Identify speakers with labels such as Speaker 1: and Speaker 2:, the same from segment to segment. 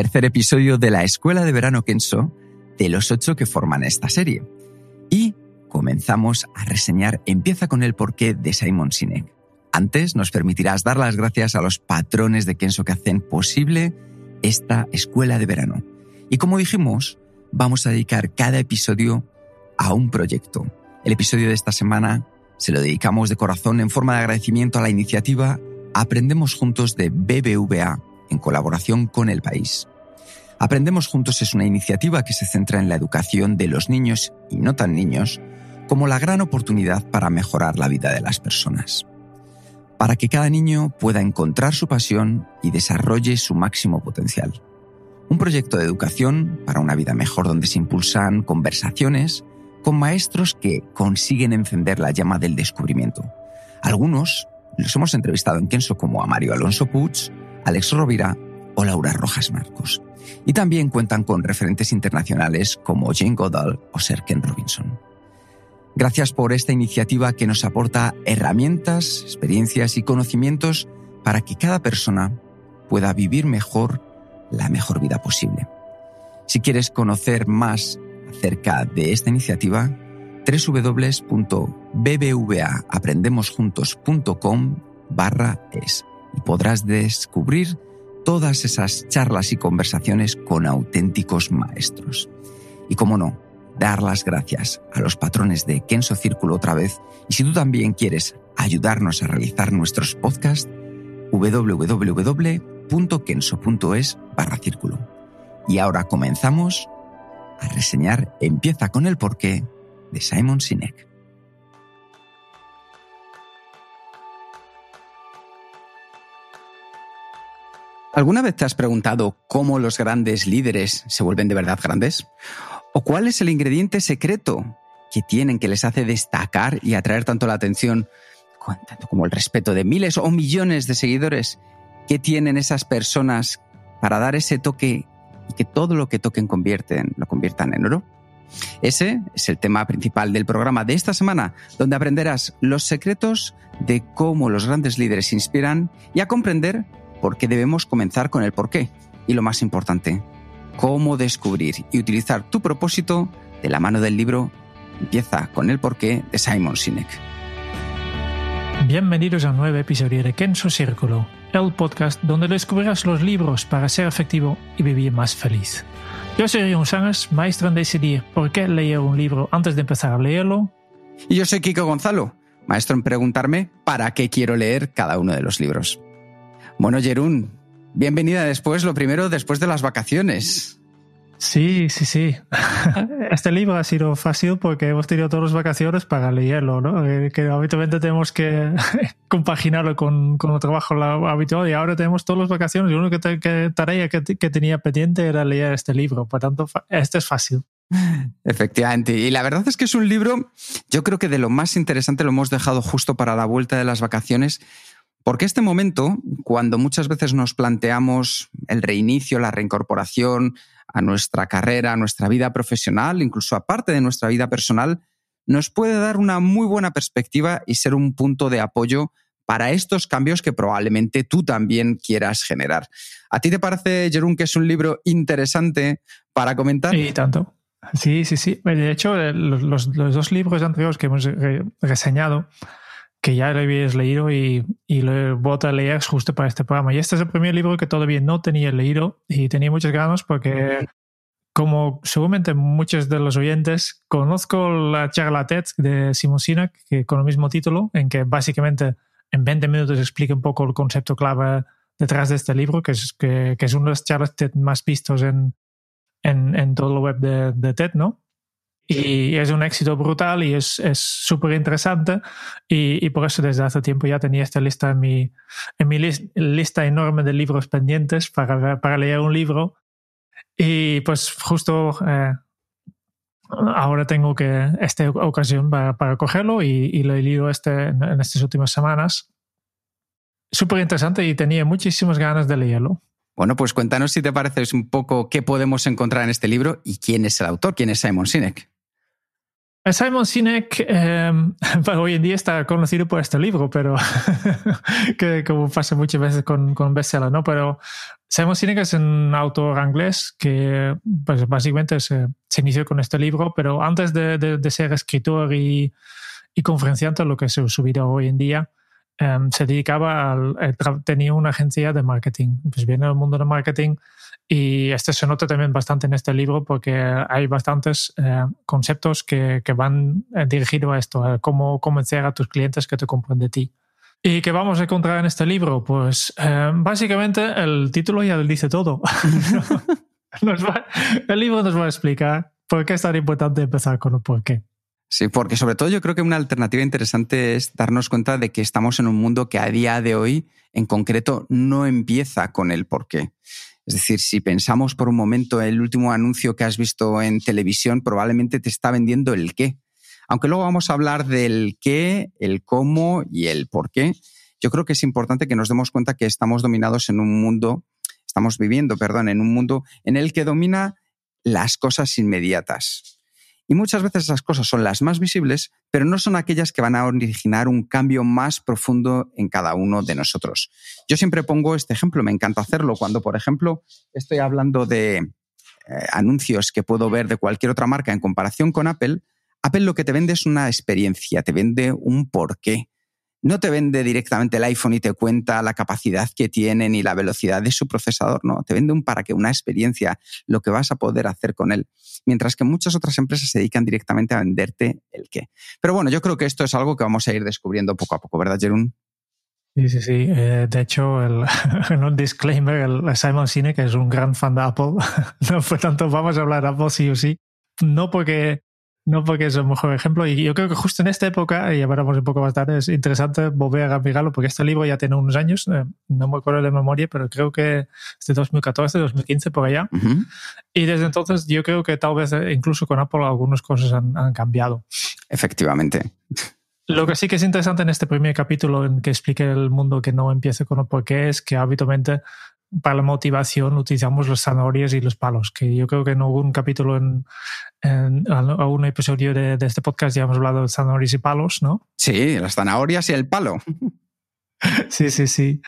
Speaker 1: Tercer episodio de la Escuela de Verano Kenso, de los ocho que forman esta serie. Y comenzamos a reseñar Empieza con el porqué de Simon Sinek. Antes nos permitirás dar las gracias a los patrones de Kenso que hacen posible esta Escuela de Verano. Y como dijimos, vamos a dedicar cada episodio a un proyecto. El episodio de esta semana se lo dedicamos de corazón en forma de agradecimiento a la iniciativa Aprendemos Juntos de BBVA en colaboración con el país. Aprendemos Juntos es una iniciativa que se centra en la educación de los niños y no tan niños como la gran oportunidad para mejorar la vida de las personas. Para que cada niño pueda encontrar su pasión y desarrolle su máximo potencial. Un proyecto de educación para una vida mejor donde se impulsan conversaciones con maestros que consiguen encender la llama del descubrimiento. Algunos los hemos entrevistado en Kenso como a Mario Alonso Puig, Alex Rovira o Laura Rojas Marcos. Y también cuentan con referentes internacionales como Jane Goodall o Sir Ken Robinson. Gracias por esta iniciativa que nos aporta herramientas, experiencias y conocimientos para que cada persona pueda vivir mejor la mejor vida posible. Si quieres conocer más acerca de esta iniciativa, www.bbvaaprendemosuntos.com barra es y podrás descubrir todas esas charlas y conversaciones con auténticos maestros. Y como no, dar las gracias a los patrones de Kenso Círculo otra vez. Y si tú también quieres ayudarnos a realizar nuestros podcasts, www.kenso.es barra círculo. Y ahora comenzamos a reseñar Empieza con el porqué de Simon Sinek. ¿Alguna vez te has preguntado cómo los grandes líderes se vuelven de verdad grandes? ¿O cuál es el ingrediente secreto que tienen que les hace destacar y atraer tanto la atención, tanto como el respeto de miles o millones de seguidores? ¿Qué tienen esas personas para dar ese toque y que todo lo que toquen convierten, lo conviertan en oro? Ese es el tema principal del programa de esta semana, donde aprenderás los secretos de cómo los grandes líderes inspiran y a comprender por qué debemos comenzar con el por qué. Y lo más importante, cómo descubrir y utilizar tu propósito de la mano del libro Empieza con el porqué de Simon Sinek.
Speaker 2: Bienvenidos a un nuevo episodio de Kenso Círculo, el podcast donde descubrirás los libros para ser efectivo y vivir más feliz. Yo soy Rion Sánchez, maestro en decidir por qué leer un libro antes de empezar a leerlo.
Speaker 1: Y yo soy Kiko Gonzalo, maestro en preguntarme para qué quiero leer cada uno de los libros. Bueno, Jerún, bienvenida después, lo primero, después de las vacaciones.
Speaker 2: Sí, sí, sí. Este libro ha sido fácil porque hemos tenido todas las vacaciones para leerlo, ¿no? Eh, Que habitualmente tenemos que compaginarlo con, con el trabajo habitual y ahora tenemos todas las vacaciones y la única tarea que, que tenía pendiente era leer este libro. Por tanto, este es fácil.
Speaker 1: Efectivamente. Y la verdad es que es un libro, yo creo que de lo más interesante lo hemos dejado justo para la vuelta de las vacaciones porque este momento, cuando muchas veces nos planteamos el reinicio, la reincorporación a nuestra carrera, a nuestra vida profesional, incluso aparte de nuestra vida personal, nos puede dar una muy buena perspectiva y ser un punto de apoyo para estos cambios que probablemente tú también quieras generar. ¿A ti te parece, Jerún, que es un libro interesante para comentar?
Speaker 2: Y tanto. Sí, sí, sí. De hecho, los, los dos libros anteriores que hemos reseñado, que ya lo habías leído y, y lo he vuelto a leer justo para este programa. Y este es el primer libro que todavía no tenía leído y tenía muchas ganas porque, como seguramente muchos de los oyentes, conozco la charla TED de Simon Sinek, que con el mismo título, en que básicamente en 20 minutos explica un poco el concepto clave detrás de este libro, que es, que, que es una de las charlas TED más vistos en, en, en todo el web de, de TED, ¿no? Y es un éxito brutal y es súper interesante. Y, por eso desde hace tiempo ya tenía esta lista en mi, en mi lista enorme de libros pendientes para, para leer un libro. Y pues justo eh, ahora tengo que esta ocasión para, para cogerlo y, lo he leído este, en estas últimas semanas. Súper interesante y tenía muchísimas ganas de leerlo.
Speaker 1: Bueno, pues cuéntanos si te parece un poco qué podemos encontrar en este libro y quién es el autor, quién es Simon Sinek.
Speaker 2: Simon Sinek eh, hoy en día está conocido por este libro, pero que como pasa muchas veces con, con bestseller, ¿no? Pero Simon Sinek es un autor inglés que pues, básicamente se, inició con este libro, pero antes de, ser escritor y, y, conferenciante, lo que es su vida hoy en día, em, se dedicaba al, tenía una agencia de marketing. Pues viene del mundo del marketing y este se nota también bastante en este libro porque hay bastantes eh, conceptos que, que van eh, dirigidos a esto, a cómo convencer a tus clientes que te compren de ti. ¿Y qué vamos a encontrar en este libro? Pues eh, básicamente el título ya lo dice todo. el libro nos va a explicar por qué es tan importante empezar con el por qué.
Speaker 1: Sí, porque sobre todo yo creo que una alternativa interesante es darnos cuenta de que estamos en un mundo que a día de hoy, en concreto, no empieza con el por qué. Es decir, si pensamos por un momento el último anuncio que has visto en televisión, probablemente te está vendiendo el qué. Aunque luego vamos a hablar del qué, el cómo y el por qué, yo creo que es importante que nos demos cuenta que estamos dominados en un mundo, estamos viviendo, perdón, en un mundo en el que domina las cosas inmediatas. Y muchas veces esas cosas son las más visibles, pero no son aquellas que van a originar un cambio más profundo en cada uno de nosotros. Yo siempre pongo este ejemplo, me encanta hacerlo, cuando, por ejemplo, estoy hablando de eh, anuncios que puedo ver de cualquier otra marca en comparación con Apple, Apple lo que te vende es una experiencia, te vende un porqué no te vende directamente el iPhone y te cuenta la capacidad que tiene ni la velocidad de su procesador, no, te vende un para que una experiencia, lo que vas a poder hacer con él. Mientras que muchas otras empresas se dedican directamente a venderte el qué. Pero bueno, yo creo que esto es algo que vamos a ir descubriendo poco a poco, ¿verdad, Jerún?
Speaker 2: Sí, sí, sí. Eh, de hecho, en un disclaimer, el Simon Sinek es un gran fan de Apple. no, por tanto, vamos a hablar de Apple sí o sí. No porque no porque es el mejor ejemplo. Y yo creo que justo en esta época, y hablaremos un poco más tarde, es interesante volver a mirarlo porque este libro ya tiene unos años, eh, no me acuerdo de memoria, pero creo que es de 2014, 2015, por allá. Y desde entonces yo creo que tal vez eh, incluso con Apple algunas cosas han, han cambiado.
Speaker 1: Efectivamente.
Speaker 2: Lo que sí que es interesante en este primer capítulo en que explique el mundo que no empiece con el por qué es que habitualmente para la motivación utilizamos los zanahorias y los palos, que yo creo que en algún capítulo, en, en algún episodio de, de, este podcast ya hemos hablado de zanahorias y palos, ¿no?
Speaker 1: Sí, las zanahorias y el palo.
Speaker 2: Sí, sí, sí.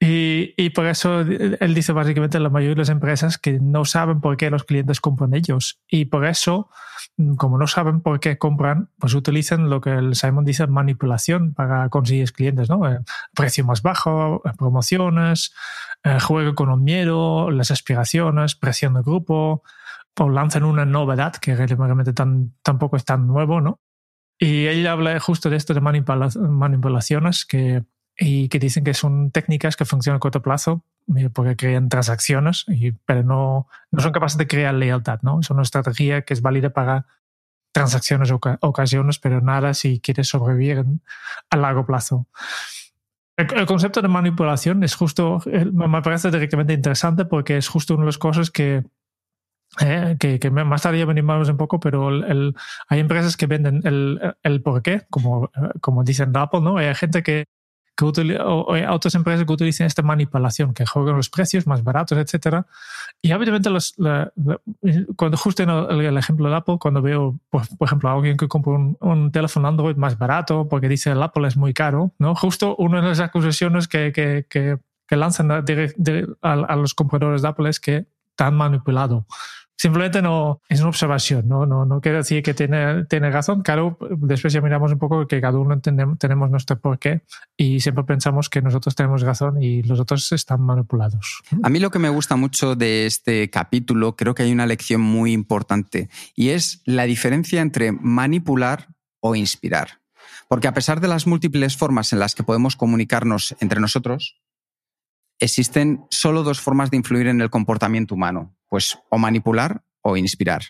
Speaker 2: Y, y, por eso él dice básicamente la mayoría de las empresas que no saben por qué los clientes compran ellos. Y por eso, como no saben por qué compran, pues utilizan lo que el Simon dice manipulación para conseguir clientes, ¿no? Eh, precio más bajo, eh, promociones, eh, juego con el miedo, las aspiraciones, presión de grupo, o lanzan una novedad que realmente tan, tampoco es tan nuevo, ¿no? Y él habla justo de esto de manipulaciones que y que dicen que son técnicas que funcionan a corto plazo eh, porque crean transacciones, y, pero no, no son capaces de crear lealtad. ¿no? Es una estrategia que es válida para transacciones o ocasiones, pero nada si quieres sobrevivir a largo plazo. El, concepto de manipulación es justo, me parece directamente interesante porque es justo una de las cosas que, eh, que, que, más tarde venimos un poco, pero el, hay empresas que venden el, el por qué, como, como dicen Apple, ¿no? Hay gente que que o, otras empresas que utilizan esta manipulación, que juegan los precios más baratos, etcétera. Y obviamente los, cuando justo en el, ejemplo de Apple, cuando veo, por, ejemplo, a alguien que compra un, teléfono Android más barato porque dice el Apple es muy caro, ¿no? Justo una de las acusaciones que, que, que, que lanzan a, a, los compradores de Apple es que están manipulado simplemente no es una observación, no, no, no quiere decir que tiene, tiene razón. Claro, después ya miramos un poco que cada uno entendemos, tenemos nuestro porqué y siempre pensamos que nosotros tenemos razón y los otros están manipulados.
Speaker 1: A mí lo que me gusta mucho de este capítulo, creo que hay una lección muy importante y es la diferencia entre manipular o inspirar. Porque a pesar de las múltiples formas en las que podemos comunicarnos entre nosotros, existen solo dos formas de influir en el comportamiento humano, pues o manipular o inspirar.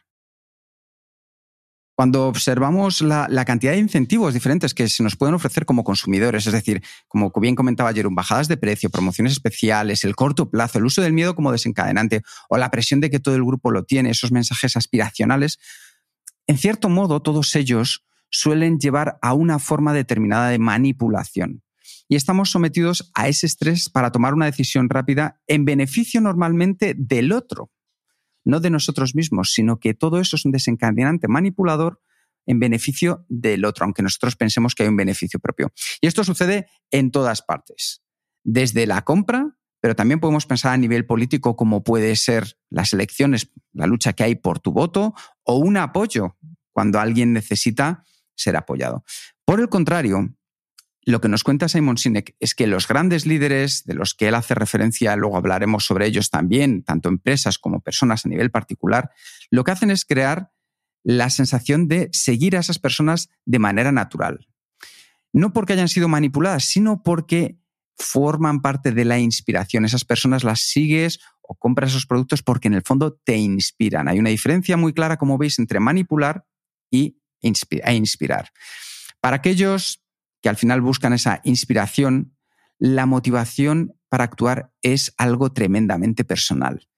Speaker 1: cuando observamos la, cantidad de incentivos diferentes que se nos pueden ofrecer como consumidores, es decir, como bien comentaba ayer, bajadas de precio, promociones especiales, el corto plazo, el uso del miedo como desencadenante o la presión de que todo el grupo lo tiene, esos mensajes aspiracionales, en cierto modo todos ellos suelen llevar a una forma determinada de manipulación. Y estamos sometidos a ese estrés para tomar una decisión rápida en beneficio normalmente del otro no de nosotros mismos, sino que todo eso es un desencadenante manipulador en beneficio del otro, aunque nosotros pensemos que hay un beneficio propio. Y esto sucede en todas partes, desde la compra, pero también podemos pensar a nivel político como puede ser las elecciones, la lucha que hay por tu voto o un apoyo cuando alguien necesita ser apoyado. Por el contrario, lo que nos cuenta Simon Sinek es que los grandes líderes, de los que él hace referencia, luego hablaremos sobre ellos también, tanto empresas como personas a nivel particular, lo que hacen es crear la sensación de seguir a esas personas de manera natural. No porque hayan sido manipuladas, sino porque forman parte de la inspiración. Esas personas las sigues o compras esos productos porque en el fondo te inspiran. Hay una diferencia muy clara, como veis, entre manipular y e inspirar. Para aquellos que al final buscan esa inspiración, la motivación para actuar es algo tremendamente personal.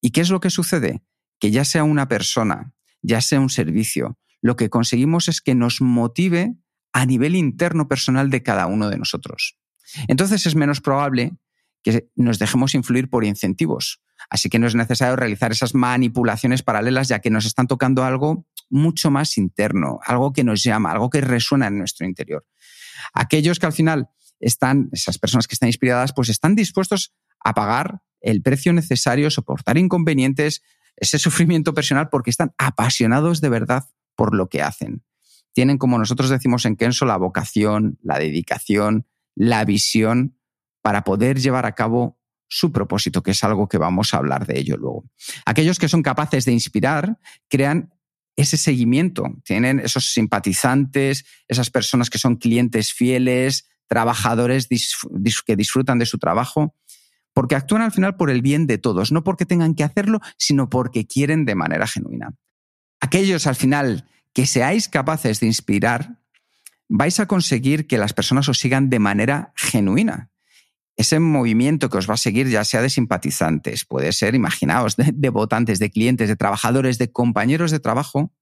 Speaker 1: ¿Y qué es lo que sucede? Que ya sea una persona, ya sea un servicio, lo que conseguimos es que nos motive a nivel interno personal de cada uno de nosotros. Entonces es menos probable que nos dejemos influir por incentivos. Así que no es necesario realizar esas manipulaciones paralelas ya que nos están tocando algo mucho más interno, algo que nos llama, algo que resuena en nuestro interior. Aquellos que al final están, esas personas que están inspiradas, pues están dispuestos a pagar el precio necesario, soportar inconvenientes, ese sufrimiento personal, porque están apasionados de verdad por lo que hacen. Tienen, como nosotros decimos en Kenso, la vocación, la dedicación, la visión para poder llevar a cabo su propósito, que es algo que vamos a hablar de ello luego. Aquellos que son capaces de inspirar crean ese seguimiento, tienen esos simpatizantes, esas personas que son clientes fieles, trabajadores que disfrutan de su trabajo, porque actúan al final por el bien de todos, no porque tengan que hacerlo, sino porque quieren de manera genuina. Aquellos al final que seáis capaces de inspirar, vais a conseguir que las personas os sigan de manera genuina, ese movimiento que os va a seguir, ya sea de simpatizantes, puede ser, imaginaos, de, votantes, de clientes, de trabajadores, de compañeros de trabajo,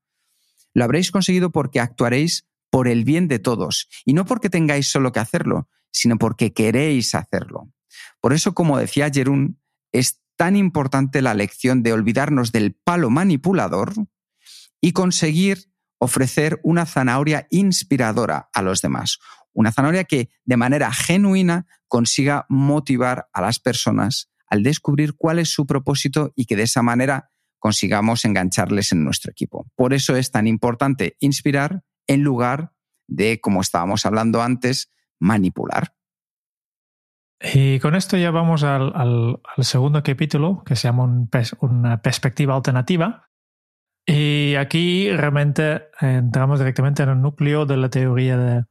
Speaker 1: lo habréis conseguido porque actuaréis por el bien de todos y no porque tengáis solo que hacerlo, sino porque queréis hacerlo. Por eso, como decía Jerún, es tan importante la lección de olvidarnos del palo manipulador y conseguir ofrecer una zanahoria inspiradora a los demás, una zanahoria que de manera genuina consiga motivar a las personas al descubrir cuál es su propósito y que de esa manera consigamos engancharles en nuestro equipo. Por eso es tan importante inspirar en lugar de, como estábamos hablando antes, manipular.
Speaker 2: Y con esto ya vamos al, segundo capítulo, que se llama una perspectiva alternativa. Y aquí realmente entramos directamente en el núcleo de la teoría de,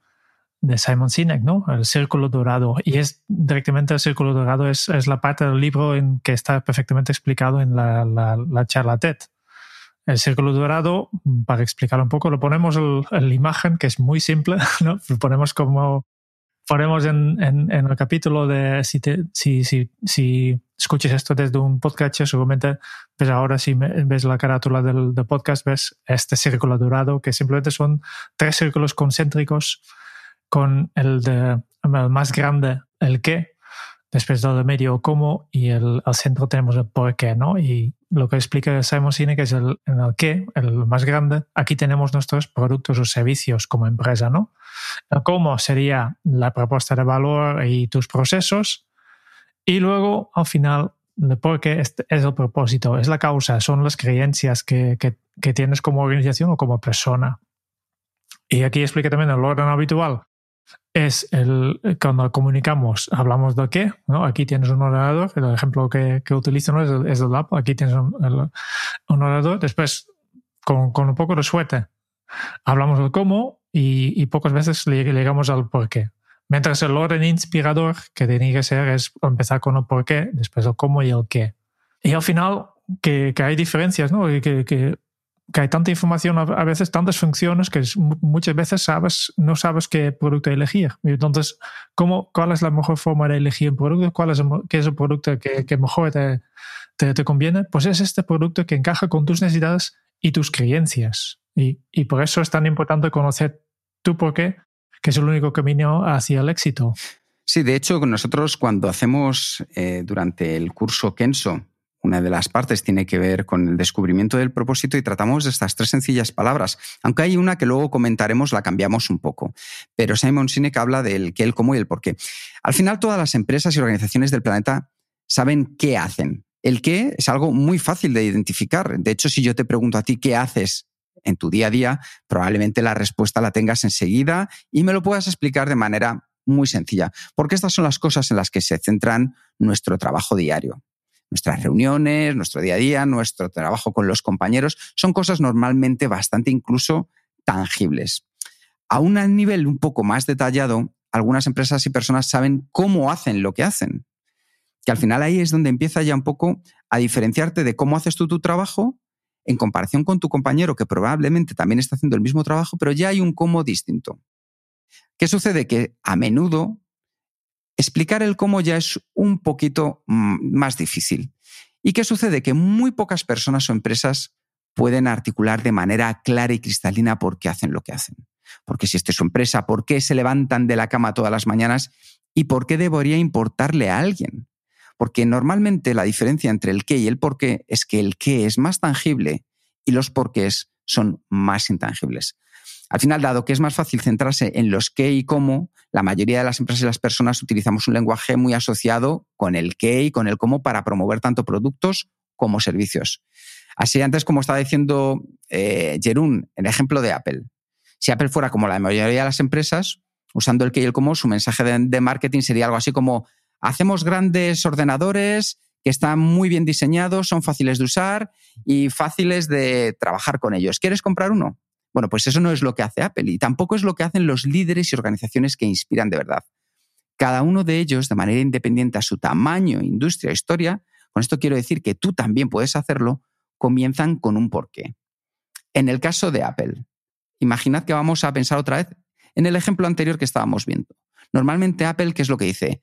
Speaker 2: de Simon Sinek, ¿no? El círculo dorado. Y es directamente el círculo dorado, es, es la parte del libro en que está perfectamente explicado en la, la, charla TED. El círculo dorado, para explicar un poco, lo ponemos en la imagen, que es muy simple, ¿no? Lo ponemos como ponemos en, en, el capítulo de si, te, si, si, si escuches esto desde un podcast, seguramente pues ahora si ves la carátula del, del, podcast, ves este círculo dorado, que simplemente son tres círculos concéntricos con el, el más grande, el qué, después del de medio cómo y el, al centro tenemos el por qué, ¿no? Y lo que explica Simon Sinek es el, en el qué, el más grande, aquí tenemos nuestros productos o servicios como empresa, ¿no? El cómo sería la propuesta de valor y tus procesos y luego al final el por qué es, el propósito, es la causa, son las creencias que, que, que tienes como organización o como persona. Y aquí explica también el orden habitual es el, cuando comunicamos, hablamos de qué, ¿no? Aquí tienes un ordenador, el ejemplo que, que utilizo es, el, es el app, aquí tienes un, un ordenador, después con, con, un poco de suerte hablamos del cómo y, y pocas veces llegamos al por qué. Mientras el orden inspirador que tiene que ser es empezar con el por qué, después el cómo y el qué. Y al final, que, que hay diferencias, ¿no? Que, que que hay tanta información, a veces tantas funciones que muchas veces sabes, no sabes qué producto elegir. Entonces, ¿cómo, ¿cuál es la mejor forma de elegir un producto? ¿Cuál es el, qué es el producto que, que mejor te, te, conviene? Pues es este producto que encaja con tus necesidades y tus creencias. Y, y por eso es tan importante conocer tu por qué, que es el único camino hacia el éxito.
Speaker 1: Sí, de hecho, nosotros cuando hacemos eh, durante el curso Kenso, una de las partes tiene que ver con el descubrimiento del propósito y tratamos de estas tres sencillas palabras, aunque hay una que luego comentaremos, la cambiamos un poco. Pero Simon Sinek habla del qué, el cómo y el por qué. Al final todas las empresas y organizaciones del planeta saben qué hacen. El qué es algo muy fácil de identificar. De hecho, si yo te pregunto a ti qué haces en tu día a día, probablemente la respuesta la tengas enseguida y me lo puedas explicar de manera muy sencilla, porque estas son las cosas en las que se centran nuestro trabajo diario nuestras reuniones, nuestro día a día, nuestro trabajo con los compañeros, son cosas normalmente bastante incluso tangibles. A un nivel un poco más detallado, algunas empresas y personas saben cómo hacen lo que hacen. Que al final ahí es donde empieza ya un poco a diferenciarte de cómo haces tú tu trabajo en comparación con tu compañero que probablemente también está haciendo el mismo trabajo, pero ya hay un cómo distinto. ¿Qué sucede? Que a menudo Explicar el cómo ya es un poquito mm, más difícil. ¿Y qué sucede? Que muy pocas personas o empresas pueden articular de manera clara y cristalina por qué hacen lo que hacen. Porque si esta es su empresa, ¿por qué se levantan de la cama todas las mañanas? ¿Y por qué debería importarle a alguien? Porque normalmente la diferencia entre el qué y el por qué es que el qué es más tangible y los porqués son más intangibles. Al final, dado que es más fácil centrarse en los qué y cómo, la mayoría de las empresas y las personas utilizamos un lenguaje muy asociado con el qué y con el cómo para promover tanto productos como servicios. Así antes, como estaba diciendo eh, Jerún, en ejemplo de Apple. Si Apple fuera como la mayoría de las empresas, usando el qué y el cómo, su mensaje de marketing sería algo así como hacemos grandes ordenadores que están muy bien diseñados, son fáciles de usar y fáciles de trabajar con ellos. ¿Quieres comprar uno? Bueno, pues eso no es lo que hace Apple y tampoco es lo que hacen los líderes y organizaciones que inspiran de verdad. Cada uno de ellos, de manera independiente a su tamaño, industria, historia, con esto quiero decir que tú también puedes hacerlo, comienzan con un porqué. En el caso de Apple, imaginad que vamos a pensar otra vez en el ejemplo anterior que estábamos viendo. Normalmente Apple, ¿qué es lo que dice?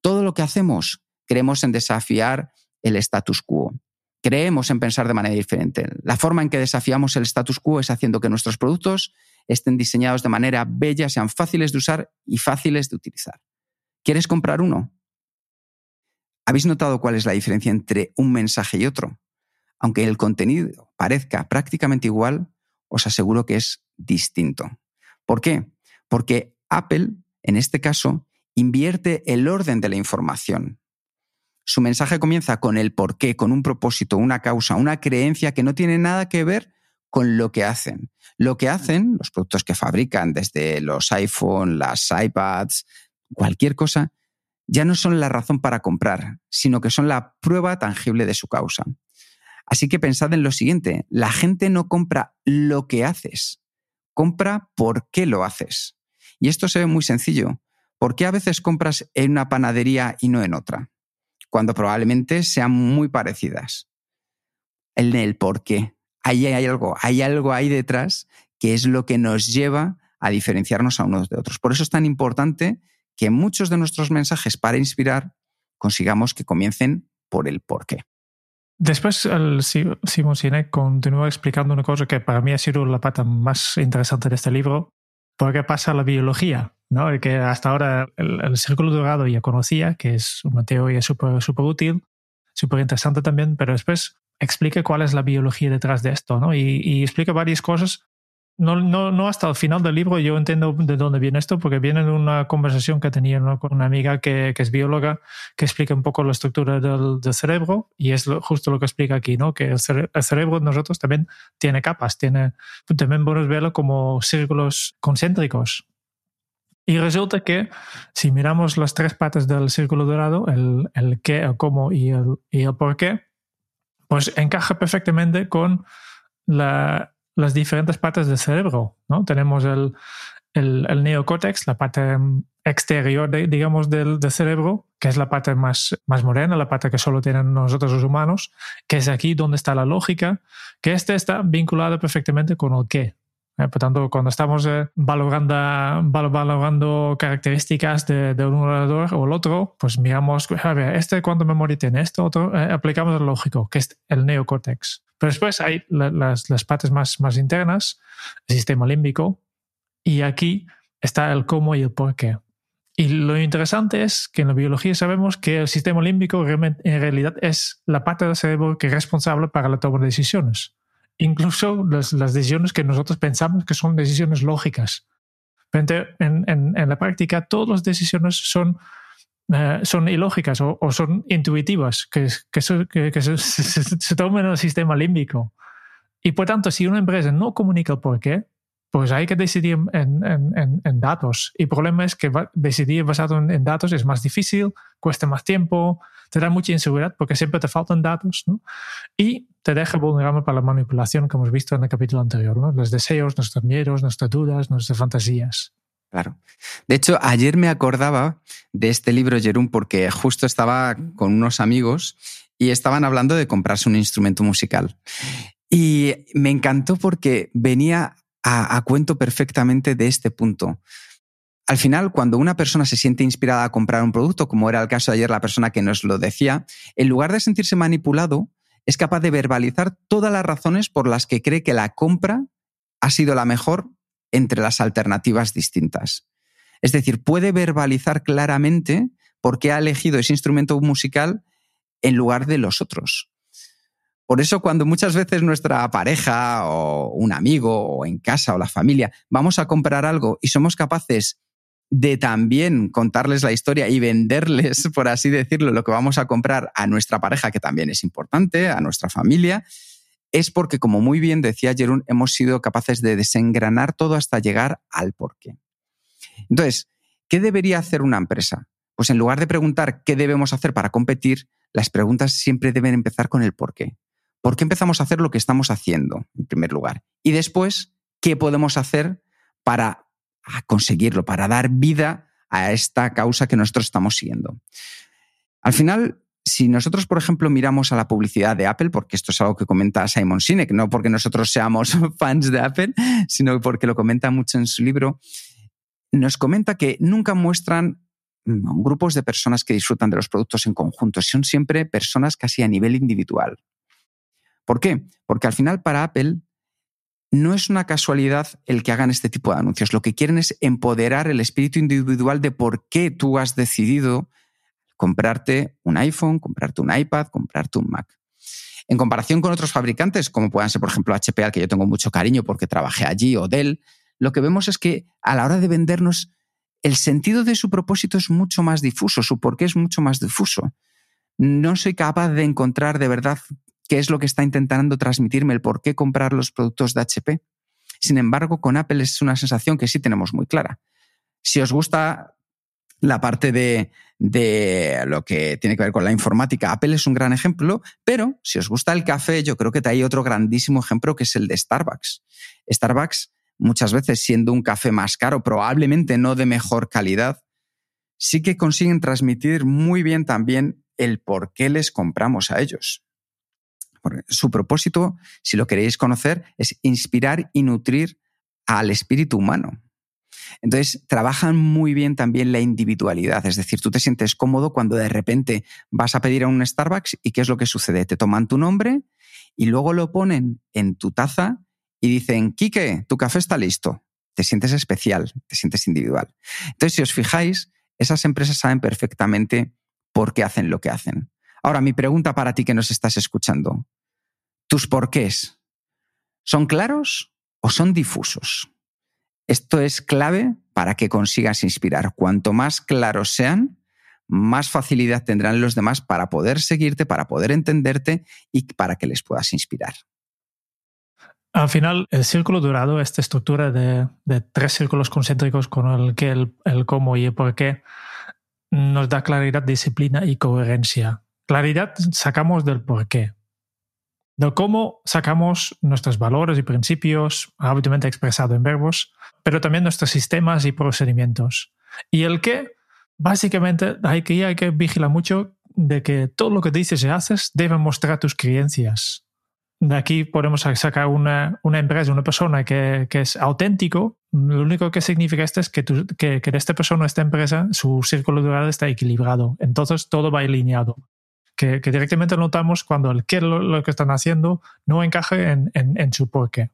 Speaker 1: Todo lo que hacemos queremos en desafiar el status quo. Creemos en pensar de manera diferente. La forma en que desafiamos el status quo es haciendo que nuestros productos estén diseñados de manera bella, sean fáciles de usar y fáciles de utilizar. ¿Quieres comprar uno? ¿Habéis notado cuál es la diferencia entre un mensaje y otro? Aunque el contenido parezca prácticamente igual, os aseguro que es distinto. ¿Por qué? Porque Apple, en este caso, invierte el orden de la información. Su mensaje comienza con el porqué, con un propósito, una causa, una creencia que no tiene nada que ver con lo que hacen. Lo que hacen, los productos que fabrican, desde los iPhone, las iPads, cualquier cosa, ya no son la razón para comprar, sino que son la prueba tangible de su causa. Así que pensad en lo siguiente, la gente no compra lo que haces, compra por qué lo haces. Y esto se ve muy sencillo. ¿Por qué a veces compras en una panadería y no en otra? Cuando probablemente sean muy parecidas. En el por qué. Ahí hay algo, hay algo ahí detrás que es lo que nos lleva a diferenciarnos a unos de otros. Por eso es tan importante que muchos de nuestros mensajes para inspirar consigamos que comiencen por el por qué.
Speaker 2: Después Simon Sinek continúa explicando una cosa que para mí ha sido la pata más interesante de este libro, porque pasa la biología. ¿no? que hasta ahora el, círculo dorado ya conocía, que es una teoría súper super útil, súper interesante también, pero después explica cuál es la biología detrás de esto, ¿no? Y, y explica varias cosas. No, no, no, hasta el final del libro yo entiendo de dónde viene esto, porque viene de una conversación que tenía con una amiga que, es bióloga, que explica un poco la estructura del, cerebro, y es justo lo que explica aquí, ¿no? que el, cerebro de nosotros también tiene capas, tiene, también podemos verlo como círculos concéntricos, y resulta que si miramos las tres patas del círculo dorado, el, el qué, el cómo y el, y el por qué, pues encaja perfectamente con la, las diferentes patas del cerebro. ¿no? Tenemos el, el, el neocórtex, la parte exterior, digamos, del, cerebro, que es la parte más, más morena, la parte que solo tienen nosotros los humanos, que es aquí donde está la lógica, que este está vinculado perfectamente con el qué. Eh, por tanto, cuando estamos eh, valorando, valorando características de, un ordenador o el otro, pues miramos, a ver, este cuánto memoria tiene, este otro, eh, aplicamos el lógico, que es el neocórtex. Pero después hay las, las partes más, más internas, el sistema límbico, y aquí está el cómo y el por qué. Y lo interesante es que en la biología sabemos que el sistema límbico en realidad es la parte del cerebro que es responsable para la toma de decisiones. Incluso las, decisiones que nosotros pensamos que son decisiones lógicas. Pero en, en, la práctica, todas las decisiones son, eh, son ilógicas o, son intuitivas, que, que, que, se, se, toman en el sistema límbico. Y por tanto, si una empresa no comunica el por qué, pues hay que decidir en, en, en, datos. Y el problema es que decidir basado en, datos es más difícil, cuesta más tiempo, te da mucha inseguridad porque siempre te faltan datos ¿no? y te deja vulnerable para la manipulación, como hemos visto en el capítulo anterior. ¿no? Los deseos, nuestros miedos, nuestras dudas, nuestras fantasías.
Speaker 1: Claro. De hecho, ayer me acordaba de este libro, Jerún, porque justo estaba con unos amigos y estaban hablando de comprarse un instrumento musical. Y me encantó porque venía a, cuento perfectamente de este punto. Al final, cuando una persona se siente inspirada a comprar un producto, como era el caso de ayer la persona que nos lo decía, en lugar de sentirse manipulado, es capaz de verbalizar todas las razones por las que cree que la compra ha sido la mejor entre las alternativas distintas. Es decir, puede verbalizar claramente por qué ha elegido ese instrumento musical en lugar de los otros. Por eso cuando muchas veces nuestra pareja o un amigo o en casa o la familia vamos a comprar algo y somos capaces de también contarles la historia y venderles, por así decirlo, lo que vamos a comprar a nuestra pareja, que también es importante, a nuestra familia, es porque, como muy bien decía Jerún, hemos sido capaces de desengranar todo hasta llegar al porqué. Entonces, ¿qué debería hacer una empresa? Pues en lugar de preguntar qué debemos hacer para competir, las preguntas siempre deben empezar con el porqué. ¿Por qué empezamos a hacer lo que estamos haciendo, en primer lugar? Y después, ¿qué podemos hacer para conseguirlo, para dar vida a esta causa que nosotros estamos siguiendo? Al final, si nosotros, por ejemplo, miramos a la publicidad de Apple, porque esto es algo que comenta Simon Sinek, no porque nosotros seamos fans de Apple, sino porque lo comenta mucho en su libro, nos comenta que nunca muestran mm, grupos de personas que disfrutan de los productos en conjunto, son siempre personas casi a nivel individual. ¿Por qué? Porque al final para Apple no es una casualidad el que hagan este tipo de anuncios. Lo que quieren es empoderar el espíritu individual de por qué tú has decidido comprarte un iPhone, comprarte un iPad, comprarte un Mac. En comparación con otros fabricantes, como puedan ser, por ejemplo, HP, al que yo tengo mucho cariño porque trabajé allí, o Dell, lo que vemos es que a la hora de vendernos, el sentido de su propósito es mucho más difuso, su porqué es mucho más difuso. No soy capaz de encontrar de verdad qué es lo que está intentando transmitirme, el por qué comprar los productos de HP. Sin embargo, con Apple es una sensación que sí tenemos muy clara. Si os gusta la parte de, de, lo que tiene que ver con la informática, Apple es un gran ejemplo, pero si os gusta el café, yo creo que hay otro grandísimo ejemplo que es el de Starbucks. Starbucks, muchas veces siendo un café más caro, probablemente no de mejor calidad, sí que consiguen transmitir muy bien también el por qué les compramos a ellos su propósito, si lo queréis conocer, es inspirar y nutrir al espíritu humano. Entonces, trabajan muy bien también la individualidad, es decir, tú te sientes cómodo cuando de repente vas a pedir a un Starbucks y ¿qué es lo que sucede? Te toman tu nombre y luego lo ponen en tu taza y dicen, Quique, tu café está listo. Te sientes especial, te sientes individual. Entonces, si os fijáis, esas empresas saben perfectamente por qué hacen lo que hacen. Ahora, mi pregunta para ti que nos estás escuchando. ¿Tus porqués son claros o son difusos? Esto es clave para que consigas inspirar. Cuanto más claros sean, más facilidad tendrán los demás para poder seguirte, para poder entenderte y para que les puedas inspirar.
Speaker 2: Al final, el círculo dorado, esta estructura de, tres círculos concéntricos con el qué, el cómo y el por qué, nos da claridad, disciplina y coherencia. Claridad sacamos del por qué. Del cómo sacamos nuestros valores y principios, habitualmente expresados en verbos. Pero también nuestros sistemas y procedimientos. Y el qué, básicamente hay que, hay que vigilar mucho de que todo lo que dices y haces debe mostrar tus creencias. De aquí podemos sacar una, una empresa, una persona que, que, es auténtico. Lo único que significa esto es que, que, que esta persona, esta empresa, su círculo de edad está equilibrado. Entonces todo va alineado. Que, que directamente notamos cuando el qué lo, lo que están haciendo no encaje en, en, en su porqué.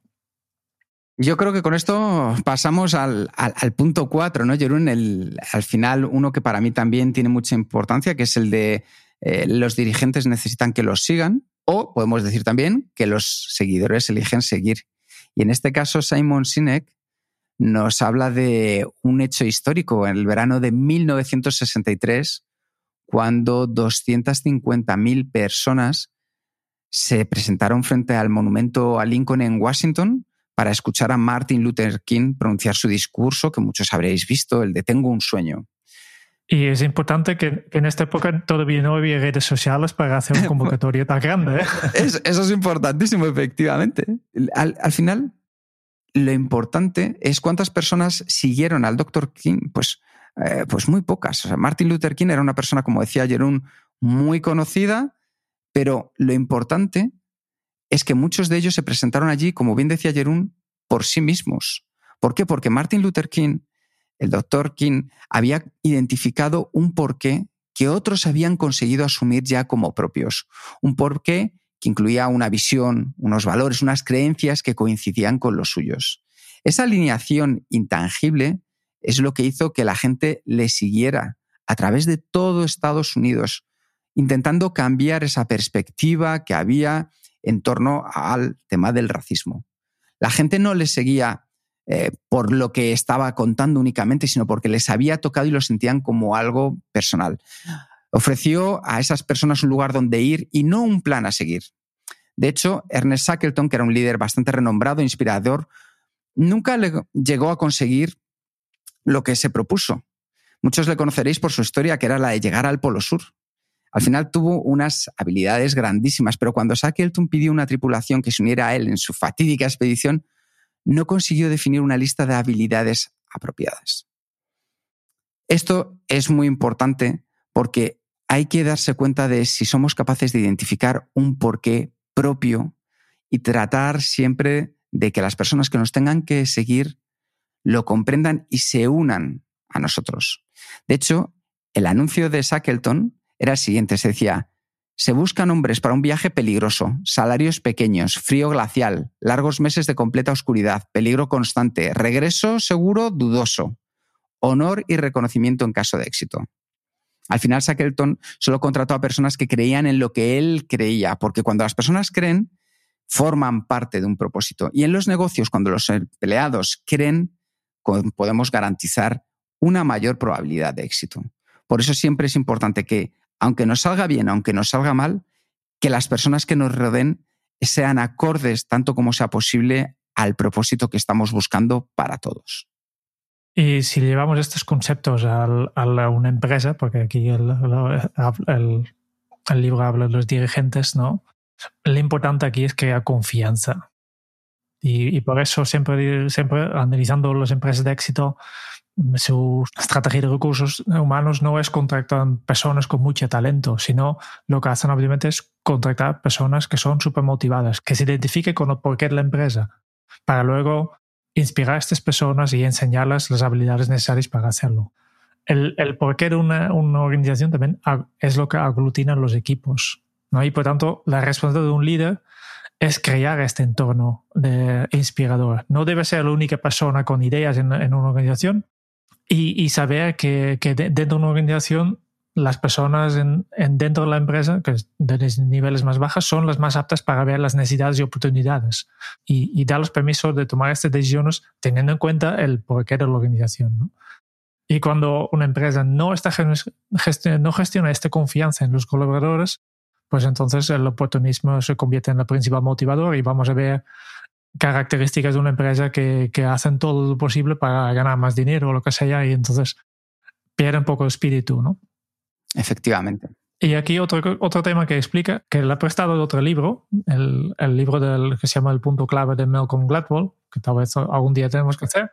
Speaker 1: Yo creo que con esto pasamos al, punto cuatro, ¿no, Jerún? El, al final, uno que para mí también tiene mucha importancia, que es el de eh, los dirigentes necesitan que los sigan, o podemos decir también que los seguidores eligen seguir. Y en este caso, Simon Sinek nos habla de un hecho histórico en el verano de 1963, cuando 250.000 personas se presentaron frente al monumento a Lincoln en Washington para escuchar a Martin Luther King pronunciar su discurso que muchos habréis visto, el de Tengo un sueño.
Speaker 2: Y es importante que en esta época todavía no había redes sociales para hacer una convocatoria tan grande. ¿eh?
Speaker 1: Es, eso es importantísimo, efectivamente. Al, al, final, lo importante es cuántas personas siguieron al Dr. King. Pues, eh, pues muy pocas. O sea, Martin Luther King era una persona, como decía Jerón, muy conocida, pero lo importante es que muchos de ellos se presentaron allí, como bien decía Jerún, por sí mismos. ¿Por qué? Porque Martin Luther King, el doctor King, había identificado un porqué que otros habían conseguido asumir ya como propios. Un porqué que incluía una visión, unos valores, unas creencias que coincidían con los suyos. Esa alineación intangible es lo que hizo que la gente le siguiera a través de todo Estados Unidos, intentando cambiar esa perspectiva que había en torno al tema del racismo. La gente no le seguía eh, por lo que estaba contando únicamente, sino porque les había tocado y lo sentían como algo personal. Ofreció a esas personas un lugar donde ir y no un plan a seguir. De hecho, Ernest Shackleton, que era un líder bastante renombrado e inspirador, nunca le llegó a conseguir lo que se propuso. Muchos le conoceréis por su historia, que era la de llegar al Polo Sur. Al final tuvo unas habilidades grandísimas, pero cuando Shackleton pidió una tripulación que se uniera a él en su fatídica expedición, no consiguió definir una lista de habilidades apropiadas. Esto es muy importante porque hay que darse cuenta de si somos capaces de identificar un porqué propio y tratar siempre de que las personas que nos tengan que seguir lo comprendan y se unan a nosotros. De hecho, el anuncio de Shackleton era el siguiente, se decía, se buscan hombres para un viaje peligroso, salarios pequeños, frío glacial, largos meses de completa oscuridad, peligro constante, regreso seguro dudoso, honor y reconocimiento en caso de éxito. Al final, Shackleton solo contrató a personas que creían en lo que él creía, porque cuando las personas creen, forman parte de un propósito. Y en los negocios, cuando los empleados creen, podemos garantizar una mayor probabilidad de éxito. Por eso siempre es importante que aunque nos salga bien, aunque nos salga mal, que las personas que nos rodeen sean acordes tanto como sea posible al propósito que estamos buscando para todos.
Speaker 2: Y si llevamos estos conceptos a, una empresa, porque aquí el, libro habla de los dirigentes, ¿no? Lo importante aquí es haya confianza. Y, y por eso siempre, siempre analizando las empresas de éxito, su estrategia de recursos humanos no es contratar personas con mucho talento, sino lo que hacen obviamente es contratar personas que son súper motivadas, que se identifiquen con el porqué de la empresa, para luego inspirar a estas personas y enseñarles las habilidades necesarias para hacerlo. El, el porqué de una, una, organización también es lo que aglutina los equipos. ¿no? Y por tanto, la responsabilidad de un líder es crear este entorno de inspirador. No debe ser la única persona con ideas en, en una organización, y, y saber que, que, dentro de una organización las personas en, en, dentro de la empresa, que de los niveles más bajos, son las más aptas para ver las necesidades y oportunidades y, y dar los permisos de tomar estas decisiones teniendo en cuenta el porqué de la organización. ¿no? Y cuando una empresa no, está gestiona, no gestiona esta confianza en los colaboradores, pues entonces el oportunismo se convierte en el principal motivador y vamos a ver características de una empresa que, que, hacen todo lo posible para ganar más dinero o lo que sea y entonces pierde un poco el espíritu, ¿no?
Speaker 1: Efectivamente.
Speaker 2: Y aquí otro, otro tema que explica, que le ha prestado de otro libro, el, el libro del, que se llama El punto clave de Malcolm Gladwell, que tal vez algún día tenemos que hacer,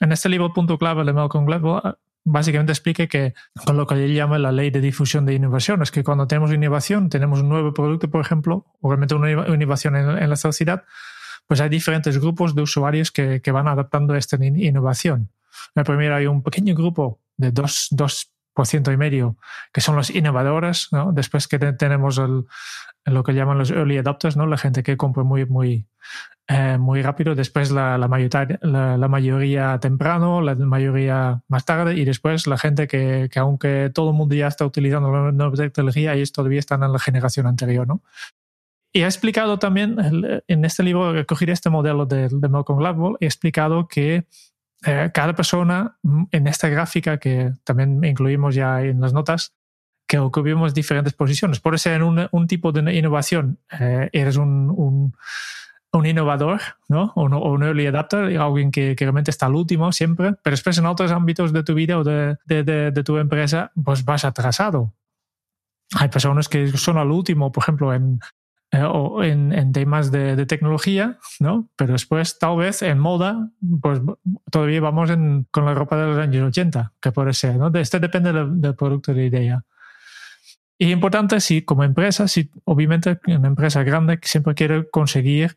Speaker 2: en este libro punto clave de Malcolm Gladwell básicamente explica que con lo que él llama la ley de difusión de innovación es que cuando tenemos innovación, tenemos un nuevo producto, por ejemplo, o realmente una innovación en, la sociedad, pues hay diferentes grupos de usuarios que, que van adaptando esta innovación. En primero hay un pequeño grupo de 2%, dos, y medio que son los innovadores, ¿no? después que tenemos el, lo que llaman los early adopters, ¿no? la gente que compra muy, muy, eh, muy rápido, después la, la, mayoría, la, mayoría temprano, la mayoría más tarde y después la gente que, que aunque todo el mundo ya está utilizando la nueva tecnología, ellos todavía están en la generación anterior. ¿no? Y ha explicado también, en este libro, he cogido este modelo de, de Malcolm Gladwell, he explicado que eh, cada persona mm, en esta gráfica que también incluimos ya en las notas, que ocupamos diferentes posiciones. Por ser un, un tipo de innovación, eh, eres un, un, un, innovador, ¿no? O, un early adapter, alguien que, que, realmente está al último siempre, pero después en otros ámbitos de tu vida o de, de, de, de tu empresa, pues vas atrasado. Hay personas que son al último, por ejemplo, en, eh, o en, en, temas de, de, tecnología, ¿no? Pero después, tal vez en moda, pues todavía vamos en, con la ropa de los años 80, que puede ser, ¿no? Este depende del, del producto de idea. Y importante, si como empresa, si obviamente una empresa grande siempre quiere conseguir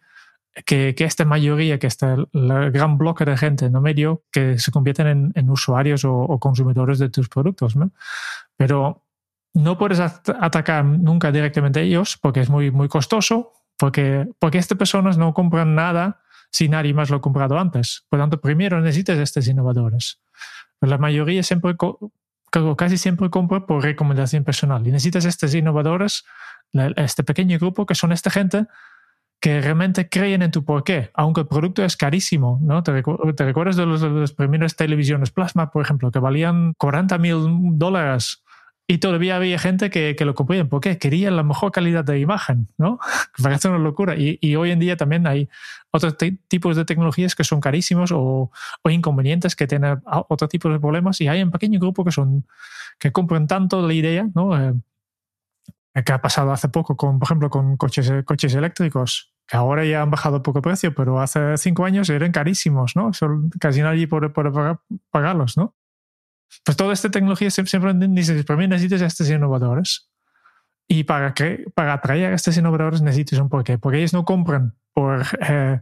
Speaker 2: que, que esta mayoría, que este el gran bloque de gente en medio, que se convierten en, en usuarios o, o, consumidores de tus productos, ¿no? Pero no puedes atacar nunca directamente a ellos porque es muy, muy costoso, porque, porque estas personas no compran nada si nadie más lo ha comprado antes. Por tanto, primero necesitas estos innovadores. La mayoría siempre, casi siempre compra por recomendación personal. Y necesitas estos innovadores, este pequeño grupo que son esta gente que realmente creen en tu porqué, aunque el producto es carísimo, ¿no? ¿Te, recuerdas de, los, de las primeras televisiones plasma, por ejemplo, que valían 40 mil dólares y todavía había gente que, que lo compraba porque querían la mejor calidad de imagen, ¿no? Parece una locura. Y, y, hoy en día también hay otros tipos de tecnologías que son carísimos o, o, inconvenientes, que tienen otro tipo de problemas. Y hay un pequeño grupo que son que compran tanto la idea, ¿no? Eh, que ha pasado hace poco, con, por ejemplo, con coches, coches eléctricos, que ahora ya han bajado poco precio, pero hace cinco años eran carísimos, ¿no? casi nadie puede, puede pagarlos, ¿no? Pues toda esta tecnología siempre dices, para mí necesitas estos innovadores. Y para, que, para atraer a estos innovadores necesitas un porqué. Porque ellos no compran por, eh,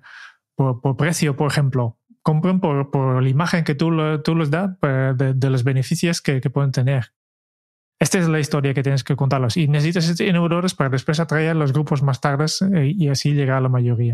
Speaker 2: por, por, precio, por ejemplo. Compran por, por la imagen que tú, tú les das pues, de, de, los beneficios que, que, pueden tener. Esta es la historia que tienes que contarlos. Y necesitas estos innovadores para después atraer a los grupos más tardes eh, y así llegar a la mayoría.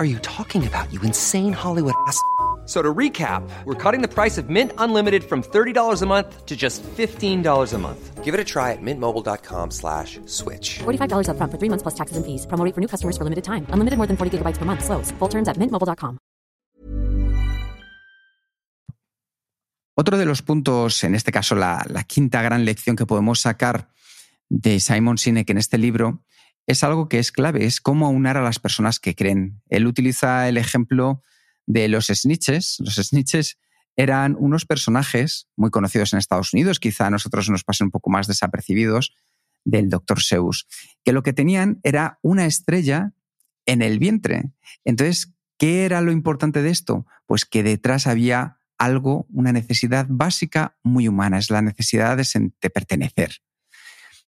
Speaker 3: are you talking about, you insane Hollywood ass?" So to recap, we're cutting the price of Mint Unlimited from $30 a month to just $15 a month. Give it a try at mintmobile.com slash switch.
Speaker 4: $45 up front for three months plus taxes and fees. Promo for new customers for limited time. Unlimited more than 40 gigabytes per month. Slows. Full terms at mintmobile.com.
Speaker 1: Otro de los puntos, en este caso la, la quinta gran lección que podemos sacar de Simon Sinek en este libro, es algo que es clave, es cómo aunar a las personas que creen. Él utiliza el ejemplo de los snitches. Los snitches eran unos personajes muy conocidos en Estados Unidos, quizá a nosotros nos pasen un poco más desapercibidos, del Dr. Seuss, que lo que tenían era una estrella en el vientre. Entonces, ¿qué era lo importante de esto? Pues que detrás había algo, una necesidad básica muy humana, es la necesidad de, de pertenecer.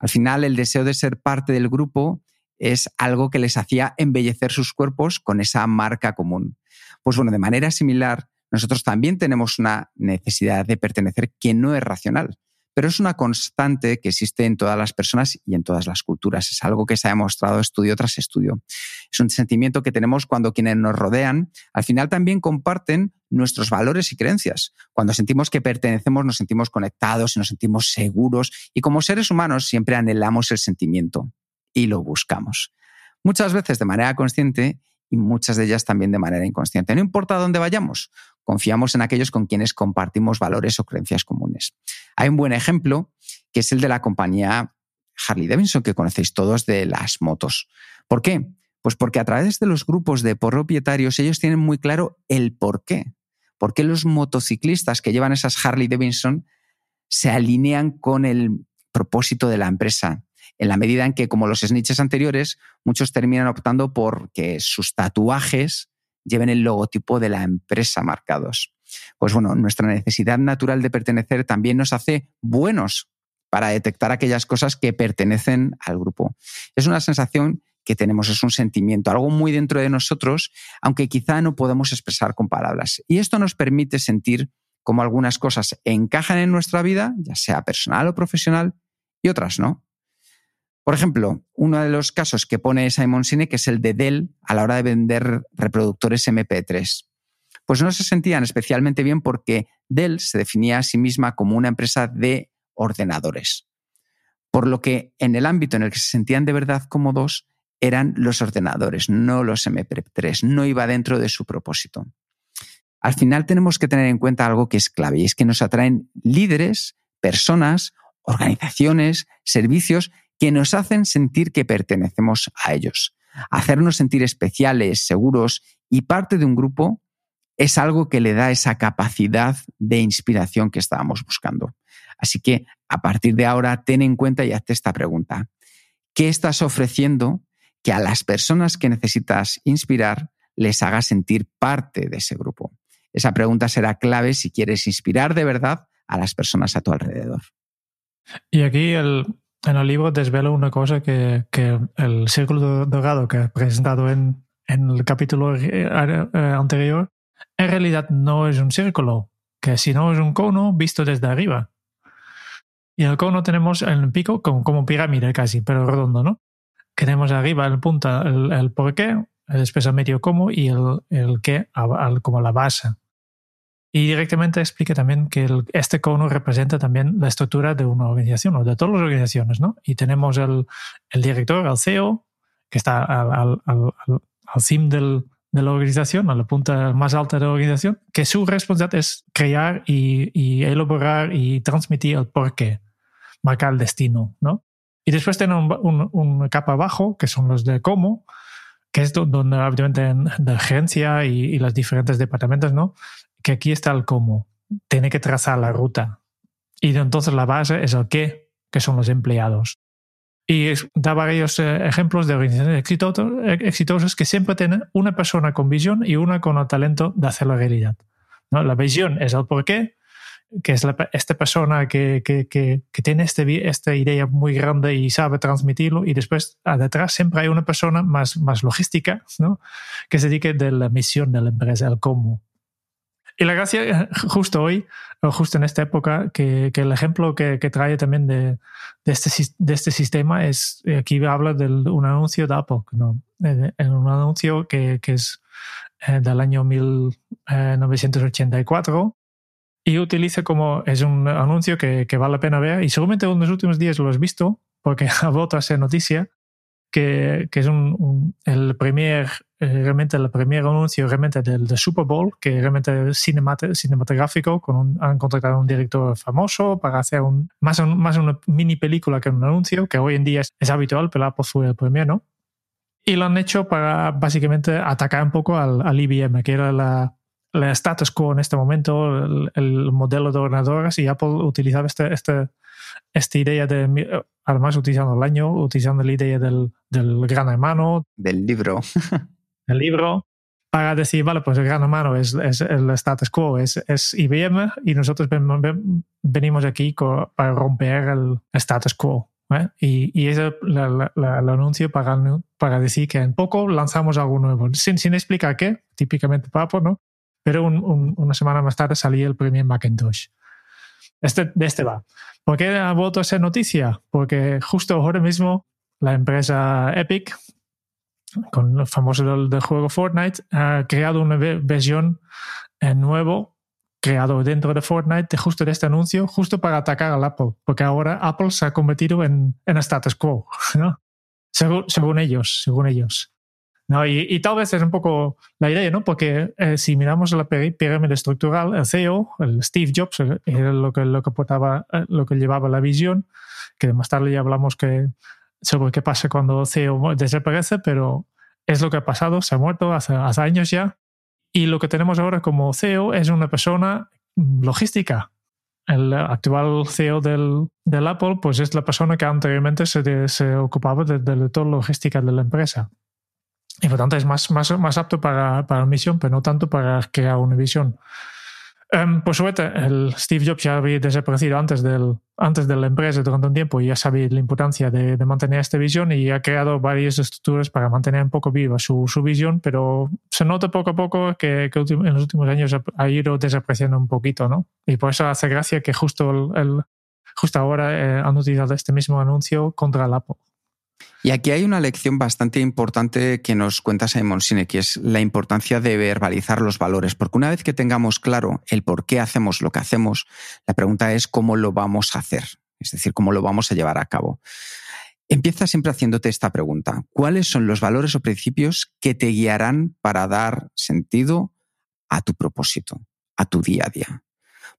Speaker 1: Al final, el deseo de ser parte del grupo es algo que les hacía embellecer sus cuerpos con esa marca común. Pues bueno, de manera similar, nosotros también tenemos una necesidad de pertenecer que no es racional, pero es una constante que existe en todas las personas y en todas las culturas. Es algo que se ha demostrado estudio tras estudio. Es un sentimiento que tenemos cuando quienes nos rodean al final también comparten nuestros valores y creencias. Cuando sentimos que pertenecemos, nos sentimos conectados y nos sentimos seguros y como seres humanos siempre anhelamos el sentimiento y lo buscamos. Muchas veces de manera consciente y muchas de ellas también de manera inconsciente. No importa dónde vayamos, confiamos en aquellos con quienes compartimos valores o creencias comunes. Hay un buen ejemplo que es el de la compañía Harley Davidson, que conocéis todos de las motos. ¿Por qué? Pues porque a través de los grupos de propietarios ellos tienen muy claro el por qué. ¿Por qué los motociclistas que llevan esas Harley Davidson se alinean con el propósito de la empresa? en la medida en que, como los snitches anteriores, muchos terminan optando por que sus tatuajes lleven el logotipo de la empresa marcados. Pues bueno, nuestra necesidad natural de pertenecer también nos hace buenos para detectar aquellas cosas que pertenecen al grupo. Es una sensación que tenemos, es un sentimiento, algo muy dentro de nosotros, aunque quizá no podemos expresar con palabras. Y esto nos permite sentir cómo algunas cosas encajan en nuestra vida, ya sea personal o profesional, y otras no. Por ejemplo, uno de los casos que pone Simon Sinek es el de Dell a la hora de vender reproductores MP3. Pues no se sentían especialmente bien porque Dell se definía a sí misma como una empresa de ordenadores. Por lo que en el ámbito en el que se sentían de verdad cómodos eran los ordenadores, no los MP3, no iba dentro de su propósito. Al final tenemos que tener en cuenta algo que es clave y es que nos atraen líderes, personas, organizaciones, servicios que nos hacen sentir que pertenecemos a ellos. Hacernos sentir especiales, seguros y parte de un grupo es algo que le da esa capacidad de inspiración que estábamos buscando. Así que a partir de ahora, ten en cuenta y hazte esta pregunta. ¿Qué estás ofreciendo que a las personas que necesitas inspirar les haga sentir parte de ese grupo? Esa pregunta será clave si quieres inspirar de verdad a las personas a tu alrededor.
Speaker 2: Y aquí el, en el libro desvelo una cosa que, que el círculo dorado que he presentado en, en el capítulo eh, eh, anterior, en realidad no es un círculo, que si no es un cono visto desde arriba. Y el cono tenemos en el pico como, como pirámide casi, pero redondo, ¿no? Tenemos arriba en punta el, el por qué, el medio cómo y el, el qué como la base. Y directamente explica también que este cono representa también la estructura de una organización o de todas las organizaciones, ¿no? Y tenemos el, el director, el CEO, que está al, al, al, al cim del, de la organización, a la punta más alta de la organización, que su responsabilidad es crear y, y elaborar y transmitir el porqué, marcar el destino, ¿no? Y después tiene un, un, un, capa abajo, que son los de cómo, que es donde obviamente de agencia y, y los diferentes departamentos, ¿no? Que aquí está el cómo. Tiene que trazar la ruta. Y entonces la base es el qué, que son los empleados. Y da varios eh, ejemplos de organizaciones exitosas que siempre tienen una persona con visión y una con el talento de hacer la realidad. ¿no? La visión es el porqué, que es la, esta persona que, que, que, que, tiene este, esta idea muy grande y sabe transmitirlo, y después detrás siempre hay una persona más, más logística, ¿no? que se dedique de la misión de la empresa, el cómo. Y la gracia, eh, justo hoy, o justo en esta época, que, que el ejemplo que, que, trae también de, de, este, de este sistema es, eh, aquí habla de un anuncio de Apple, ¿no? En, un anuncio que, que es eh, del año 1984 y utiliza como, es un anuncio que, que vale la pena ver y seguramente en los últimos días lo has visto porque ha vuelto a ser noticia, que, que es un, un, el primer eh, realmente el primer anuncio realmente del, del, Super Bowl, que realmente es cinematográfico, con un, han contratado a un director famoso para hacer un, más, un, más una mini película que un anuncio, que hoy en día es, es habitual, pero Apple fue el primero. Y lo han hecho para básicamente atacar un poco al, al IBM, que era la, la status quo en este momento, el, el, modelo de ordenadores, y Apple utilizaba este, este, esta idea de, además utilizando el año, utilizando la idea del, del gran hermano.
Speaker 1: Del libro.
Speaker 2: el libro para decir, vale, pues el gran hermano es, es el status quo, es, es IBM y nosotros venimos aquí para romper el status quo. ¿eh? Y, y es el, el, anuncio para, para decir que en poco lanzamos algo nuevo, sin, sin explicar qué, típicamente papo, ¿no? Pero un, un, una semana más tarde salía el primer Macintosh. Este, de este va. ¿Por qué ha vuelto a ser noticia? Porque justo ahora mismo la empresa Epic, con el famoso del, juego Fortnite, ha creado una versión eh, nuevo creado dentro de Fortnite justo de este anuncio, justo para atacar al Apple, porque ahora Apple se ha convertido en, en status quo, ¿no? según, según ellos, según ellos. ¿no? Y, tal vez es un poco la idea, ¿no? Porque eh, si miramos la pirámide estructural, el CEO, el Steve Jobs, eh, era lo que, lo que, portaba, eh, lo que llevaba la visión, que más tarde ya hablamos que, sobre qué pasa cuando CEO desaparece, pero es lo que ha pasado, se ha muerto hace, hace años ya. Y lo que tenemos ahora como CEO es una persona logística, el actual CEO del, del, Apple, pues es la persona que anteriormente se, se ocupaba de, de, toda la logística de la empresa. Y por tanto es más, más, más apto para, para misión, pero no tanto para crear una visión. Um, por suerte, el Steve Jobs ya había desaparecido antes, del, antes de la empresa durante un tiempo y ya sabía la importancia de, de, mantener esta visión y ha creado varias estructuras para mantener un poco viva su, su visión, pero se nota poco a poco que, que en los últimos años ha ido desapareciendo un poquito, ¿no? Y por eso hace gracia que justo, el, el justo ahora eh, han utilizado este mismo anuncio contra el Apple.
Speaker 1: Y aquí hay una lección bastante importante que nos cuenta Simon Sinek, que es la importancia de verbalizar los valores, porque una vez que tengamos claro el por qué hacemos lo que hacemos, la pregunta es cómo lo vamos a hacer, es decir, cómo lo vamos a llevar a cabo. Empieza siempre haciéndote esta pregunta. ¿Cuáles son los valores o principios que te guiarán para dar sentido a tu propósito, a tu día a día?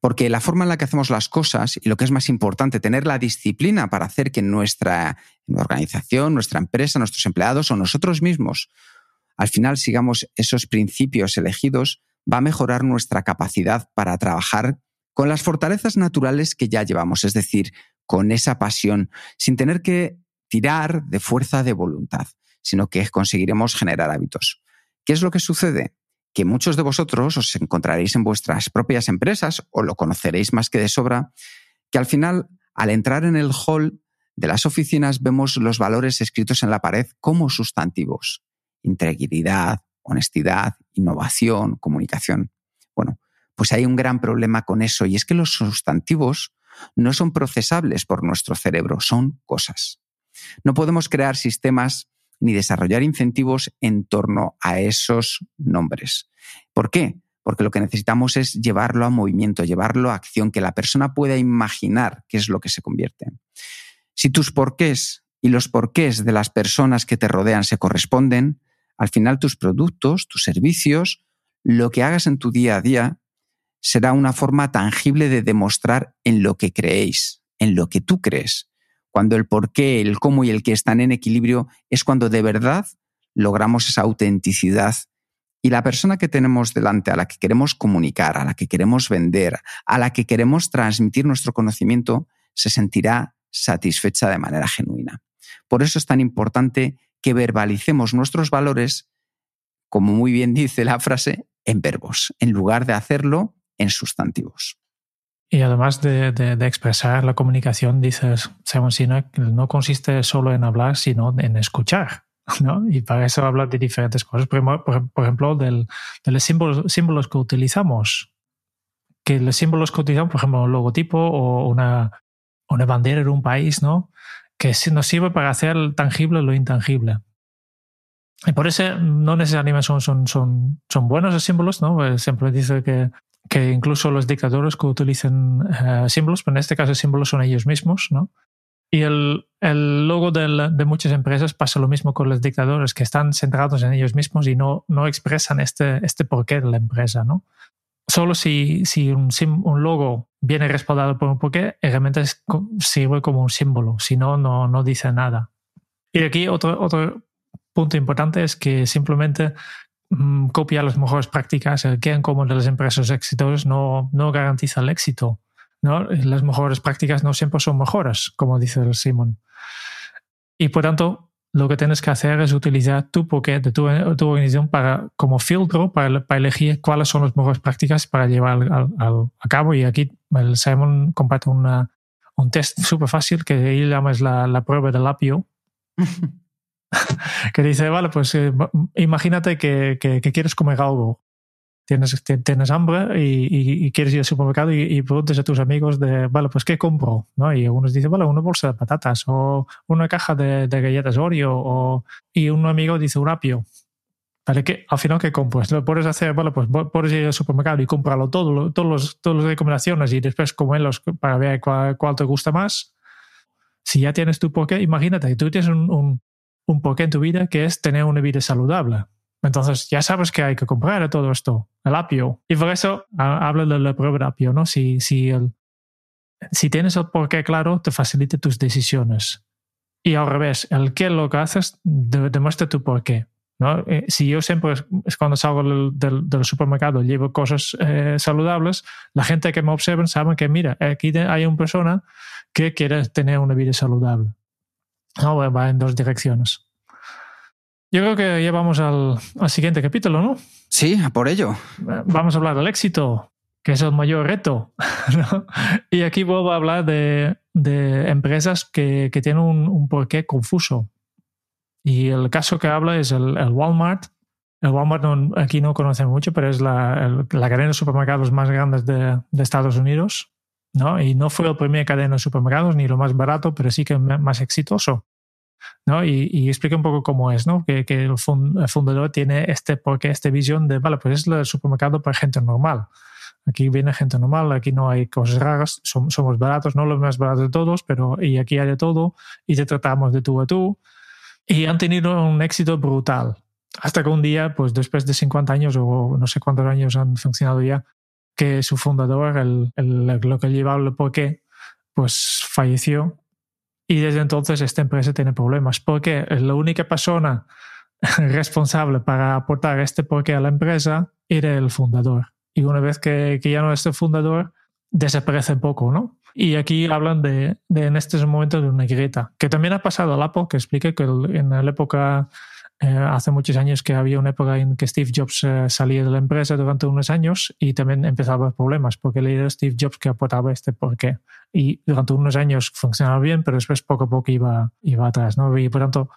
Speaker 1: Porque la forma en la que hacemos las cosas y lo que es más importante, tener la disciplina para hacer que nuestra organización, nuestra empresa, nuestros empleados o nosotros mismos al final sigamos esos principios elegidos, va a mejorar nuestra capacidad para trabajar con las fortalezas naturales que ya llevamos, es decir, con esa pasión, sin tener que tirar de fuerza de voluntad, sino que conseguiremos generar hábitos. ¿Qué es lo que sucede? Que muchos de vosotros os encontraréis en vuestras propias empresas o lo conoceréis más que de sobra, que al final, al entrar en el hall de las oficinas, vemos los valores escritos en la pared como sustantivos. Integridad, honestidad, innovación, comunicación. Bueno, pues hay un gran problema con eso y es que los sustantivos no son procesables por nuestro cerebro, son cosas. No podemos crear sistemas ni desarrollar incentivos en torno a esos nombres. ¿Por qué? Porque lo que necesitamos es llevarlo a movimiento, llevarlo a acción, que la persona pueda imaginar qué es lo que se convierte. Si tus porqués y los porqués de las personas que te rodean se corresponden, al final tus productos, tus servicios, lo que hagas en tu día a día, será una forma tangible de demostrar en lo que creéis, en lo que tú crees cuando el por qué, el cómo y el qué están en equilibrio, es cuando de verdad logramos esa autenticidad. Y la persona que tenemos delante, a la que queremos comunicar, a la que queremos vender, a la que queremos transmitir nuestro conocimiento, se sentirá satisfecha de manera genuina. Por eso es tan importante que verbalicemos nuestros valores, como muy bien dice la frase, en verbos, en lugar de hacerlo en sustantivos.
Speaker 2: Y además de, de, expresar la comunicación, dices, Simon Sinek, no consiste solo en hablar, sino en escuchar. ¿no? Y para eso habla de diferentes cosas. Por, por, ejemplo, del, de los símbolos, símbolos, que utilizamos. Que los símbolos que utilizamos, por ejemplo, un logotipo o una, una bandera de un país, ¿no? que nos sirve para hacer tangible lo intangible. Y por eso no necesariamente son, son, son, son buenos los símbolos, ¿no? Siempre dice que que incluso los dictadores que utilizan uh, símbolos, pero en este caso símbolos son ellos mismos, ¿no? Y el, el logo de muchas empresas pasa lo mismo con los dictadores, que están centrados en ellos mismos y no, no expresan este, este porqué de la empresa, ¿no? Solo si, si un, un logo viene respaldado por un porqué, realmente es, sirve como un símbolo, si no, no, no dice nada. Y aquí otro, otro punto importante es que simplemente Mm, copia las mejores prácticas, el que como de las empresas exitosas no, no garantiza el éxito. ¿no? Las mejores prácticas no siempre son mejores, como dice el Simon. Y por tanto, lo que tienes que hacer es utilizar tu porqué de tu, tu organización para, como filtro para, para, elegir cuáles son las mejores prácticas para llevar al, a cabo. Y aquí el Simon comparte una, un test súper fácil que él llama la, la prueba del apio. que dice, vale, pues eh, imagínate que, que, quieres comer algo tienes, tienes hambre y, quieres ir al supermercado y, preguntas a tus amigos de, vale, pues ¿qué compro? ¿No? Y algunos dicen, vale, una bolsa de patatas o una caja de, galletas Oreo o, y un amigo dice un apio. ¿Vale? que al final, ¿qué compras? Lo puedes hacer, vale, pues puedes ir al supermercado y comprarlo todo, todos los, todas las recomendaciones y después comerlos para ver cuál, te gusta más. Si ya tienes tu porqué, imagínate tú tienes un, un porqué en tu vida que es tener una vida saludable. Entonces ya sabes que hay que comprar todo esto, el apio. Y por eso hablo de la prueba de apio, ¿no? Si, si, el, si tienes el por qué claro, te facilita tus decisiones. Y al revés, el qué lo que haces demuestra tu por qué. ¿no? Eh, si yo siempre, es cuando salgo del, del, supermercado, llevo cosas eh, saludables, la gente que me observa sabe que, mira, aquí hay una persona que quiere tener una vida saludable. No, va en dos direcciones. Yo creo que ya vamos al, siguiente capítulo, ¿no?
Speaker 1: Sí, por ello.
Speaker 2: Vamos a hablar del éxito, que es el mayor reto. Y aquí vuelvo a hablar de, empresas que, tienen un, porqué confuso. Y el caso que habla es el, Walmart. El Walmart aquí no conoce mucho, pero es la, cadena de supermercados más grande de, de, Estados Unidos. ¿No? Y no fue la primera cadena de supermercados ni lo más barato, pero sí que más exitoso. ¿no? Y, y explica un poco cómo es, ¿no? Que, que el, fundador tiene este, porque esta visión de, vale, pues es el supermercado para gente normal. Aquí viene gente normal, aquí no hay cosas raras, somos, baratos, no los más baratos de todos, pero y aquí hay de todo y te tratamos de tú a tú. Y han tenido un éxito brutal. Hasta que un día, pues después de 50 años o no sé cuántos años han funcionado ya, que su fundador, el, lo que llevaba el porqué, pues falleció y desde entonces esta empresa tiene problemas porque la única persona responsable para aportar este porqué a la empresa era el fundador. Y una vez que, ya no es el fundador, desaparece poco, ¿no? Y aquí hablan de, en este momento de una grieta, que también ha pasado al Apple, que explica que en la época eh, hace muchos años que había una época en que Steve Jobs eh, salía de la empresa durante unos años y también empezaba problemas porque era Steve Jobs que aportaba este porqué. Y durante unos años funcionaba bien, pero después poco a poco iba, iba atrás. ¿no? Y por tanto,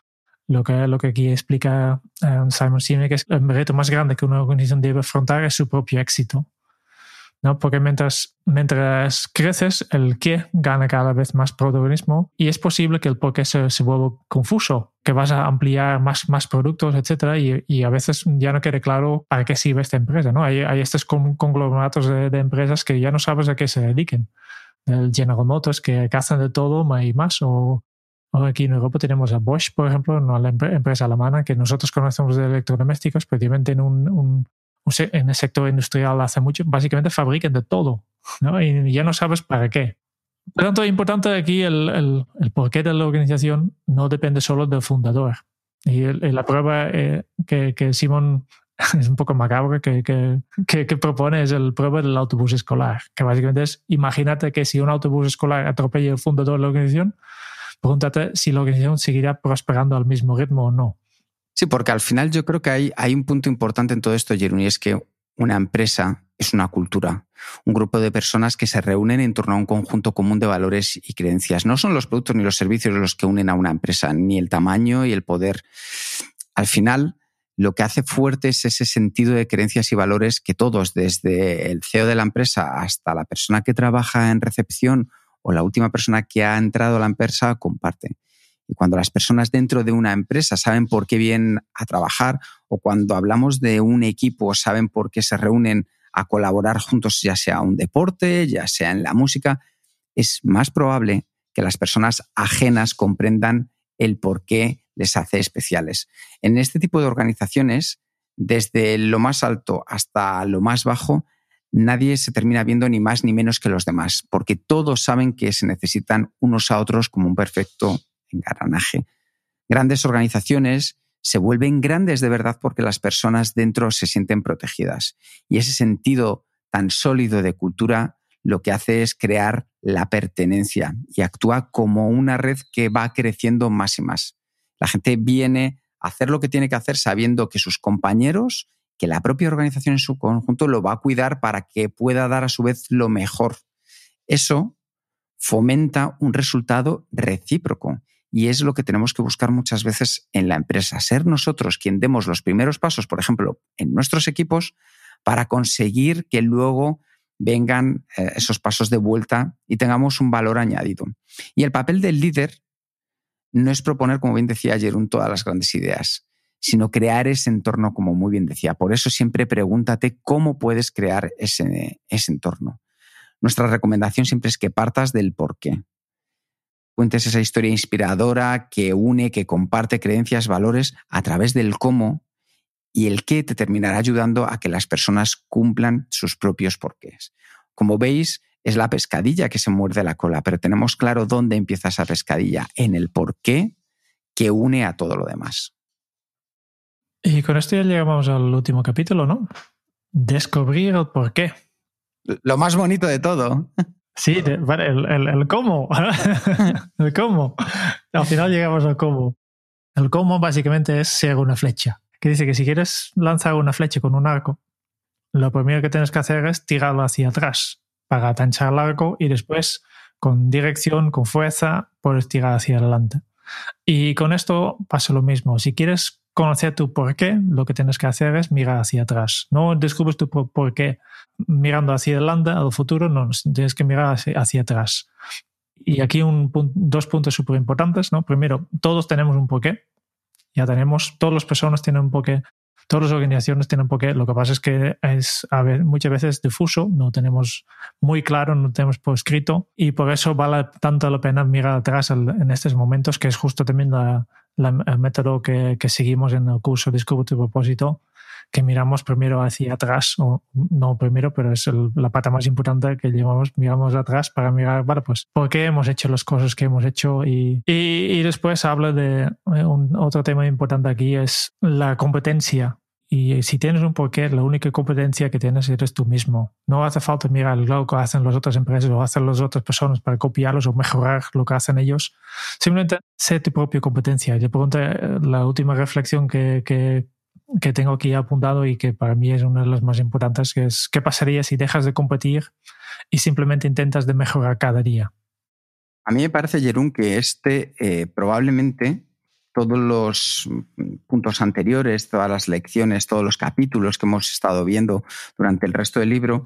Speaker 2: lo que, lo que aquí explica eh, Simon Sinek es el reto más grande que una organización debe afrontar es su propio éxito. ¿no? Porque mientras, mientras creces, el qué gana cada vez más protagonismo y es posible que el por qué se, se vuelva confuso, que vas a ampliar más, más productos, etcétera, y, y, a veces ya no quede claro para qué sirve esta empresa, ¿no? Hay, hay estos conglomeratos de, de, empresas que ya no sabes a qué se dediquen. El General Motors que, hacen de todo y más, o, aquí en Europa tenemos a Bosch, por ejemplo, la empresa alemana que nosotros conocemos de electrodomésticos, también tiene un, un en el sector industrial hace mucho, básicamente fabrican de todo, ¿no? Y ya no sabes para qué. Por tanto, es importante aquí el, el, el, porqué de la organización no depende solo del fundador. Y, la prueba eh, que, que Simon es un poco macabro que, que, que, propone es el prueba del autobús escolar, que básicamente es, imagínate que si un autobús escolar atropella al fundador de la organización, pregúntate si la organización seguirá prosperando al mismo ritmo o no.
Speaker 1: Sí, porque al final yo creo que hay, hay un punto importante en todo esto, Jerón, y es que una empresa es una cultura, un grupo de personas que se reúnen en torno a un conjunto común de valores y creencias. No son los productos ni los servicios los que unen a una empresa, ni el tamaño y el poder. Al final, lo que hace fuerte es ese sentido de creencias y valores que todos, desde el CEO de la empresa hasta la persona que trabaja en recepción o la última persona que ha entrado a la empresa, comparten. Y cuando las personas dentro de una empresa saben por qué vienen a trabajar o cuando hablamos de un equipo saben por qué se reúnen a colaborar juntos, ya sea un deporte, ya sea en la música, es más probable que las personas ajenas comprendan el por qué les hace especiales. En este tipo de organizaciones, desde lo más alto hasta lo más bajo, nadie se termina viendo ni más ni menos que los demás, porque todos saben que se necesitan unos a otros como un perfecto engranaje. Grandes organizaciones se vuelven grandes de verdad porque las personas dentro se sienten protegidas. Y ese sentido tan sólido de cultura lo que hace es crear la pertenencia y actúa como una red que va creciendo más y más. La gente viene a hacer lo que tiene que hacer sabiendo que sus compañeros, que la propia organización en su conjunto lo va a cuidar para que pueda dar a su vez lo mejor. Eso fomenta un resultado recíproco y es lo que tenemos que buscar muchas veces en la empresa, ser nosotros quien demos los primeros pasos, por ejemplo, en nuestros equipos, para conseguir que luego vengan eh, esos pasos de vuelta y tengamos un valor añadido. Y el papel del líder no es proponer, como bien decía ayer, todas las grandes ideas, sino crear ese entorno, como muy bien decía. Por eso siempre pregúntate cómo puedes crear ese, ese entorno. Nuestra recomendación siempre es que partas del por qué. Cuentes esa historia inspiradora que une, que comparte creencias, valores a través del cómo y el qué te terminará ayudando a que las personas cumplan sus propios porqués. Como veis, es la pescadilla que se muerde la cola, pero tenemos claro dónde empieza esa pescadilla, en el porqué que une a todo lo demás.
Speaker 2: Y con esto ya llegamos al último capítulo, ¿no? Descubrir el porqué.
Speaker 1: Lo más bonito de todo.
Speaker 2: Sí, el, cómo. el cómo. Al final llegamos al cómo. El cómo básicamente es si hago una flecha que dice que si quieres lanzar una flecha con un arco, lo primero que tienes que hacer es tirarlo hacia atrás para atanchar el arco y después con dirección, con fuerza, puedes tirar hacia adelante. Y con esto pasa lo mismo. Si quieres conocer tu porqué, lo que tienes que hacer es mirar hacia atrás. No descubres tu porqué mirando hacia adelante, al futuro, no, tienes que mirar hacia, atrás. Y aquí un, dos puntos súper importantes. ¿no? Primero, todos tenemos un porqué ya tenemos, todas las personas tienen un porqué, todas las organizaciones tienen un porqué. Lo que pasa es que es a ver, muchas veces difuso, no tenemos muy claro, no tenemos por escrito y por eso vale tanto la pena mirar atrás en estos momentos, que es justo también la, el método que, que seguimos en el curso Descubre tu propósito que miramos primero hacia atrás, o no primero, pero es la pata más importante que llevamos, miramos atrás para mirar, bueno, pues, por qué hemos hecho las cosas que hemos hecho. Y, y, después habla de eh, un, otro tema importante aquí, es la competencia. Y si tienes un porqué, la única competencia que tienes eres tú mismo. No hace falta mirar lo que hacen las otras empresas o hacen las otras personas para copiarlos o mejorar lo que hacen ellos. Simplemente sé tu propia competencia. Yo pregunto, eh, la última reflexión que, que, que tengo aquí apuntado y que para mí es una de las más importantes, que es qué pasaría si dejas de competir y simplemente intentas de mejorar cada día.
Speaker 1: A mí me parece, Jerón, que este eh, probablemente todos los puntos anteriores, todas las lecciones, todos los capítulos que hemos estado viendo durante el resto del libro,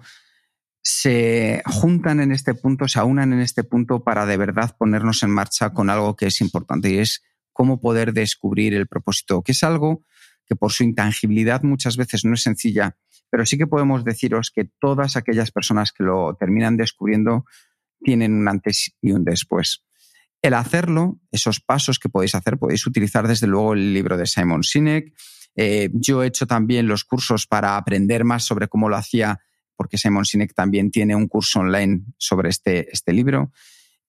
Speaker 1: se juntan en este punto, se aunan en este punto para de verdad ponernos en marcha con algo que es importante y es cómo poder descubrir el propósito, que es algo que por su intangibilidad muchas veces no es sencilla, pero sí que podemos deciros que todas aquellas personas que lo terminan descubriendo tienen un antes y un después. El hacerlo, esos pasos que podéis hacer, podéis utilizar desde luego el libro de Simon Sinek. Eh, yo he hecho también los cursos para aprender más sobre cómo lo hacía, porque Simon Sinek también tiene un curso online sobre este, este libro.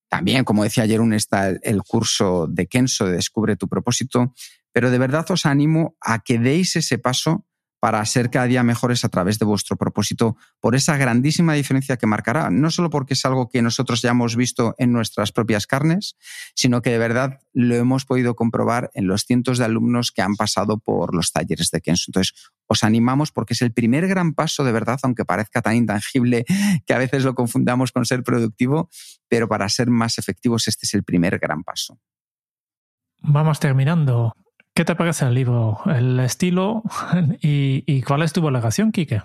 Speaker 1: También, como decía ayer, está el curso de Kenso de Descubre tu propósito. Pero de verdad os animo a que deis ese paso para ser cada día mejores a través de vuestro propósito, por esa grandísima diferencia que marcará, no solo porque es algo que nosotros ya hemos visto en nuestras propias carnes, sino que de verdad lo hemos podido comprobar en los cientos de alumnos que han pasado por los talleres de Kenzo. Entonces, os animamos porque es el primer gran paso de verdad, aunque parezca tan intangible que a veces lo confundamos con ser productivo, pero para ser más efectivos este es el primer gran paso.
Speaker 2: Vamos terminando. ¿Qué te parece el libro? ¿El estilo? ¿Y, cuál es tu valoración, Kike?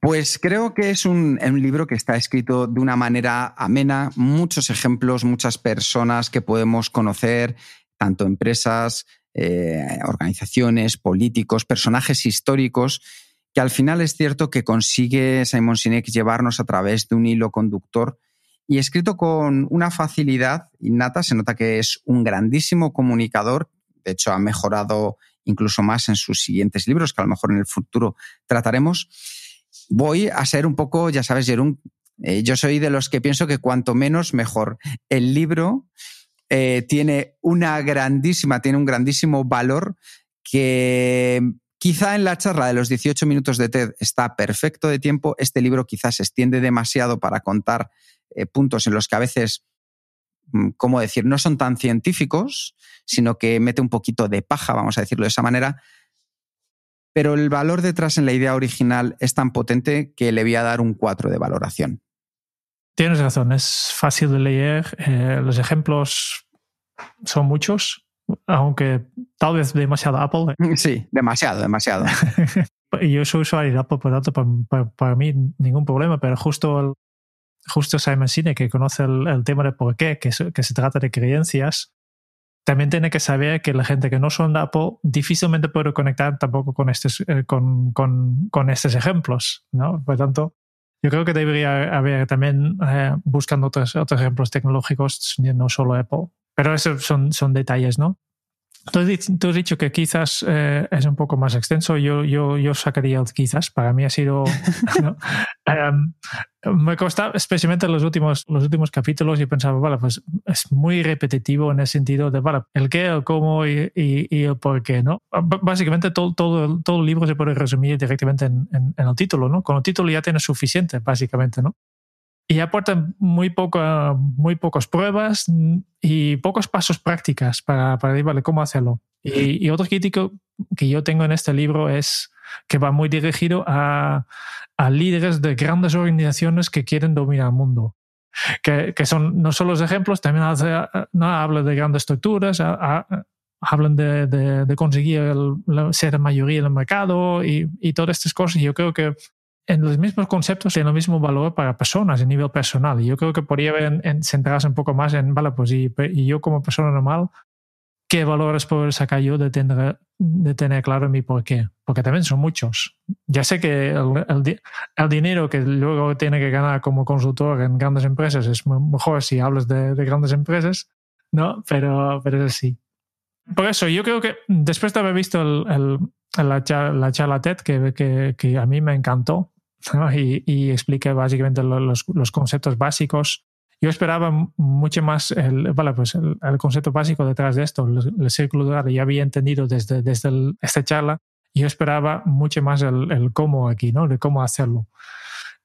Speaker 1: Pues creo que es un, libro que está escrito de una manera amena, muchos ejemplos, muchas personas que podemos conocer, tanto empresas, eh, organizaciones, políticos, personajes históricos, que al final es cierto que consigue Simon Sinek llevarnos a través de un hilo conductor y escrito con una facilidad innata, se nota que es un grandísimo comunicador de hecho, ha mejorado incluso más en sus siguientes libros, que a lo mejor en el futuro trataremos. Voy a ser un poco, ya sabes, Jerón, eh, yo soy de los que pienso que cuanto menos, mejor. El libro eh, tiene una grandísima, tiene un grandísimo valor que quizá en la charla de los 18 minutos de TED está perfecto de tiempo. Este libro quizás se extiende demasiado para contar eh, puntos en los que a veces ¿cómo decir? No son tan científicos, sino que mete un poquito de paja, vamos a decirlo de esa manera. Pero el valor detrás en la idea original es tan potente que le voy a dar un 4 de valoración.
Speaker 2: Tienes razón, es fácil de leer. Eh, los ejemplos son muchos, aunque tal vez demasiado Apple.
Speaker 1: Sí, demasiado, demasiado.
Speaker 2: yo soy usuario de Apple, por tanto, para, mí ningún problema, pero justo, justo Simon Sinek, que conoce el, tema de por qué, que, se trata de creencias, también tiene que saber que la gente que no son de Apple difícilmente puede conectar tampoco con estos, eh, con, con, con, estos ejemplos. ¿no? Por tanto, yo creo que debería haber también eh, buscando otros, otros ejemplos tecnológicos, no solo Apple. Pero esos son, son detalles, ¿no? Tú has, dicho que quizás eh, es un poco más extenso. Yo, yo, yo sacaría quizás. Para mí ha sido. Em, me costaba, especialmente en los últimos, los últimos capítulos, y pensaba, vale, pues es muy repetitivo en el sentido de, vale, el qué, el cómo y, y, el por qué, ¿no? básicamente todo, todo, todo el libro se puede resumir directamente en, en, en el título, ¿no? Con el título ya tienes suficiente, básicamente, ¿no? Y aportan muy, poco, muy pocas pruebas y pocos pasos prácticas para, para vale, cómo hacerlo. Y, otro crítico que yo tengo en este libro es que va muy dirigido a, a líderes de grandes organizaciones que quieren dominar el mundo. Que, que son no solo los ejemplos, también no, habla de grandes estructuras, hablan de, de, de conseguir el, ser mayoría en el mercado y, y todas estas cosas. Yo creo que en los mismos conceptos tienen el mismo valor para personas a nivel personal. Y yo creo que podría haber centrarse un poco más en, vale, pues y, yo como persona normal, ¿qué valores puedo sacar yo de tener, de tener claro mi por qué? Porque también son muchos. Ya sé que el, el, dinero que luego tiene que ganar como consultor en grandes empresas es mejor si hablas de, de grandes empresas, ¿no? Pero, pero es así. Por eso, yo creo que después de haber visto el, la, charla, la charla TED, que, que, que, a mí me encantó, y, y, explique básicamente los, los, conceptos básicos. Yo esperaba mucho más el, vale, pues el, concepto básico detrás de esto, el, círculo dorado, ya había entendido desde, desde esta charla. Yo esperaba mucho más el, cómo aquí, ¿no? De cómo hacerlo.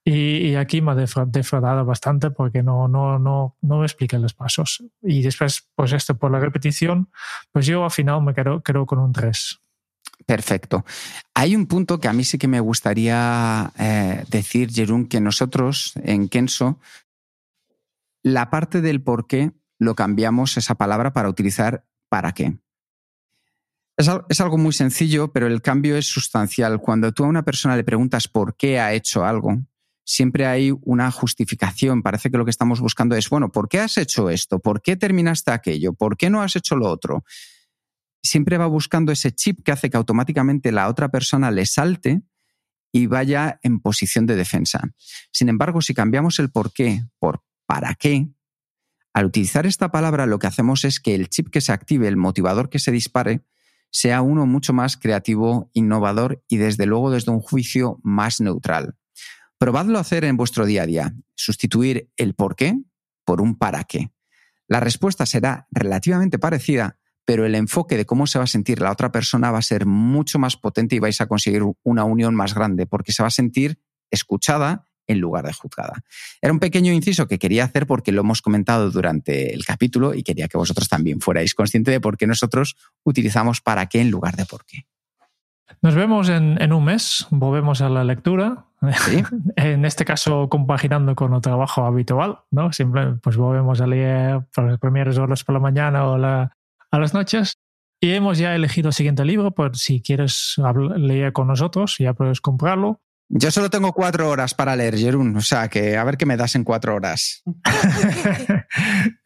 Speaker 2: Y, y, aquí me ha defraudado bastante porque no, no, no, no me explica los pasos. Y después, pues esto por la repetición, pues yo al final me quedo, quedo con un 3.
Speaker 1: Perfecto. Hay un punto que a mí sí que me gustaría eh, decir, Jerún, que nosotros en Kenso, la parte del por qué lo cambiamos esa palabra para utilizar para qué. Es, es, algo muy sencillo, pero el cambio es sustancial. Cuando tú a una persona le preguntas por qué ha hecho algo, siempre hay una justificación. Parece que lo que estamos buscando es, bueno, ¿por qué has hecho esto? ¿Por qué terminaste aquello? ¿Por qué no has hecho lo otro? Siempre va buscando ese chip que hace que automáticamente la otra persona le salte y vaya en posición de defensa. Sin embargo, si cambiamos el por qué por para qué, al utilizar esta palabra lo que hacemos es que el chip que se active, el motivador que se dispare, sea uno mucho más creativo, innovador y desde luego desde un juicio más neutral. Probadlo a hacer en vuestro día a día, sustituir el por qué por un para qué. La respuesta será relativamente parecida, pero el enfoque de cómo se va a sentir la otra persona va a ser mucho más potente y vais a conseguir una unión más grande porque se va a sentir escuchada en lugar de juzgada. Era un pequeño inciso que quería hacer porque lo hemos comentado durante el capítulo y quería que vosotros también fuerais conscientes de por qué nosotros utilizamos para qué en lugar de por qué.
Speaker 2: Nos vemos en, un mes, volvemos a la lectura. en este caso, compaginando con el trabajo habitual, ¿no? Siempre pues volvemos a leer por las primeras horas por la mañana o la, a las noches. Y hemos ya elegido el siguiente libro, por si quieres leer con nosotros, ya puedes comprarlo.
Speaker 1: Yo solo tengo cuatro horas para leer, Jerún, o sea que a ver qué me das en cuatro horas.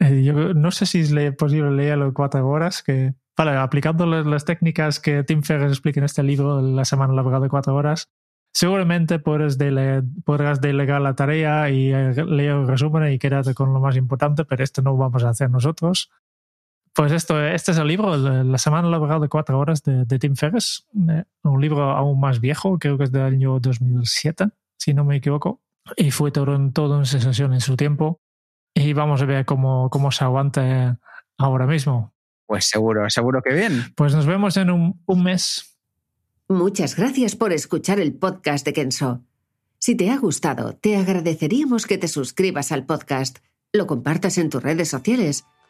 Speaker 2: Yo no sé si es posible leerlo en cuatro horas, que vale, aplicando las, técnicas que Tim Ferriss explica en este libro, la semana laboral de cuatro horas, seguramente puedes podrás delegar la tarea y eh, leer el resumen y quedarte con lo más importante, pero esto no vamos a hacer nosotros. Pues esto, este es el libro, La semana laboral de cuatro horas de, Tim Ferriss, un libro aún más viejo, creo que es del año 2007, si no me equivoco, y fue todo, todo una sensación en su tiempo. Y vamos a ver cómo, cómo se aguanta ahora mismo.
Speaker 1: Pues seguro, seguro que bien.
Speaker 2: Pues nos vemos en un, un mes.
Speaker 5: Muchas gracias por escuchar el podcast de Kenso. Si te ha gustado, te agradeceríamos que te suscribas al podcast, lo compartas en tus redes sociales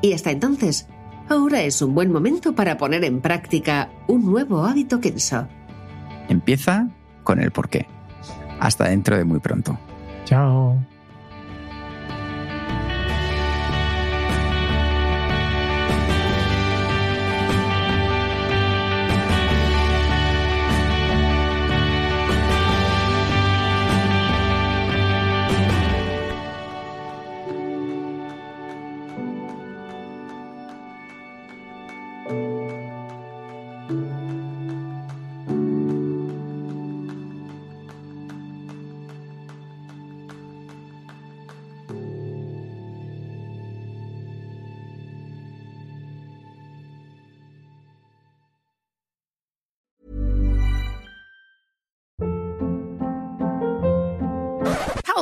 Speaker 5: Y hasta entonces, ahora es un buen momento para poner en práctica un nuevo hábito Kenso.
Speaker 1: Empieza con el porqué. Hasta dentro de muy pronto.
Speaker 2: Chao.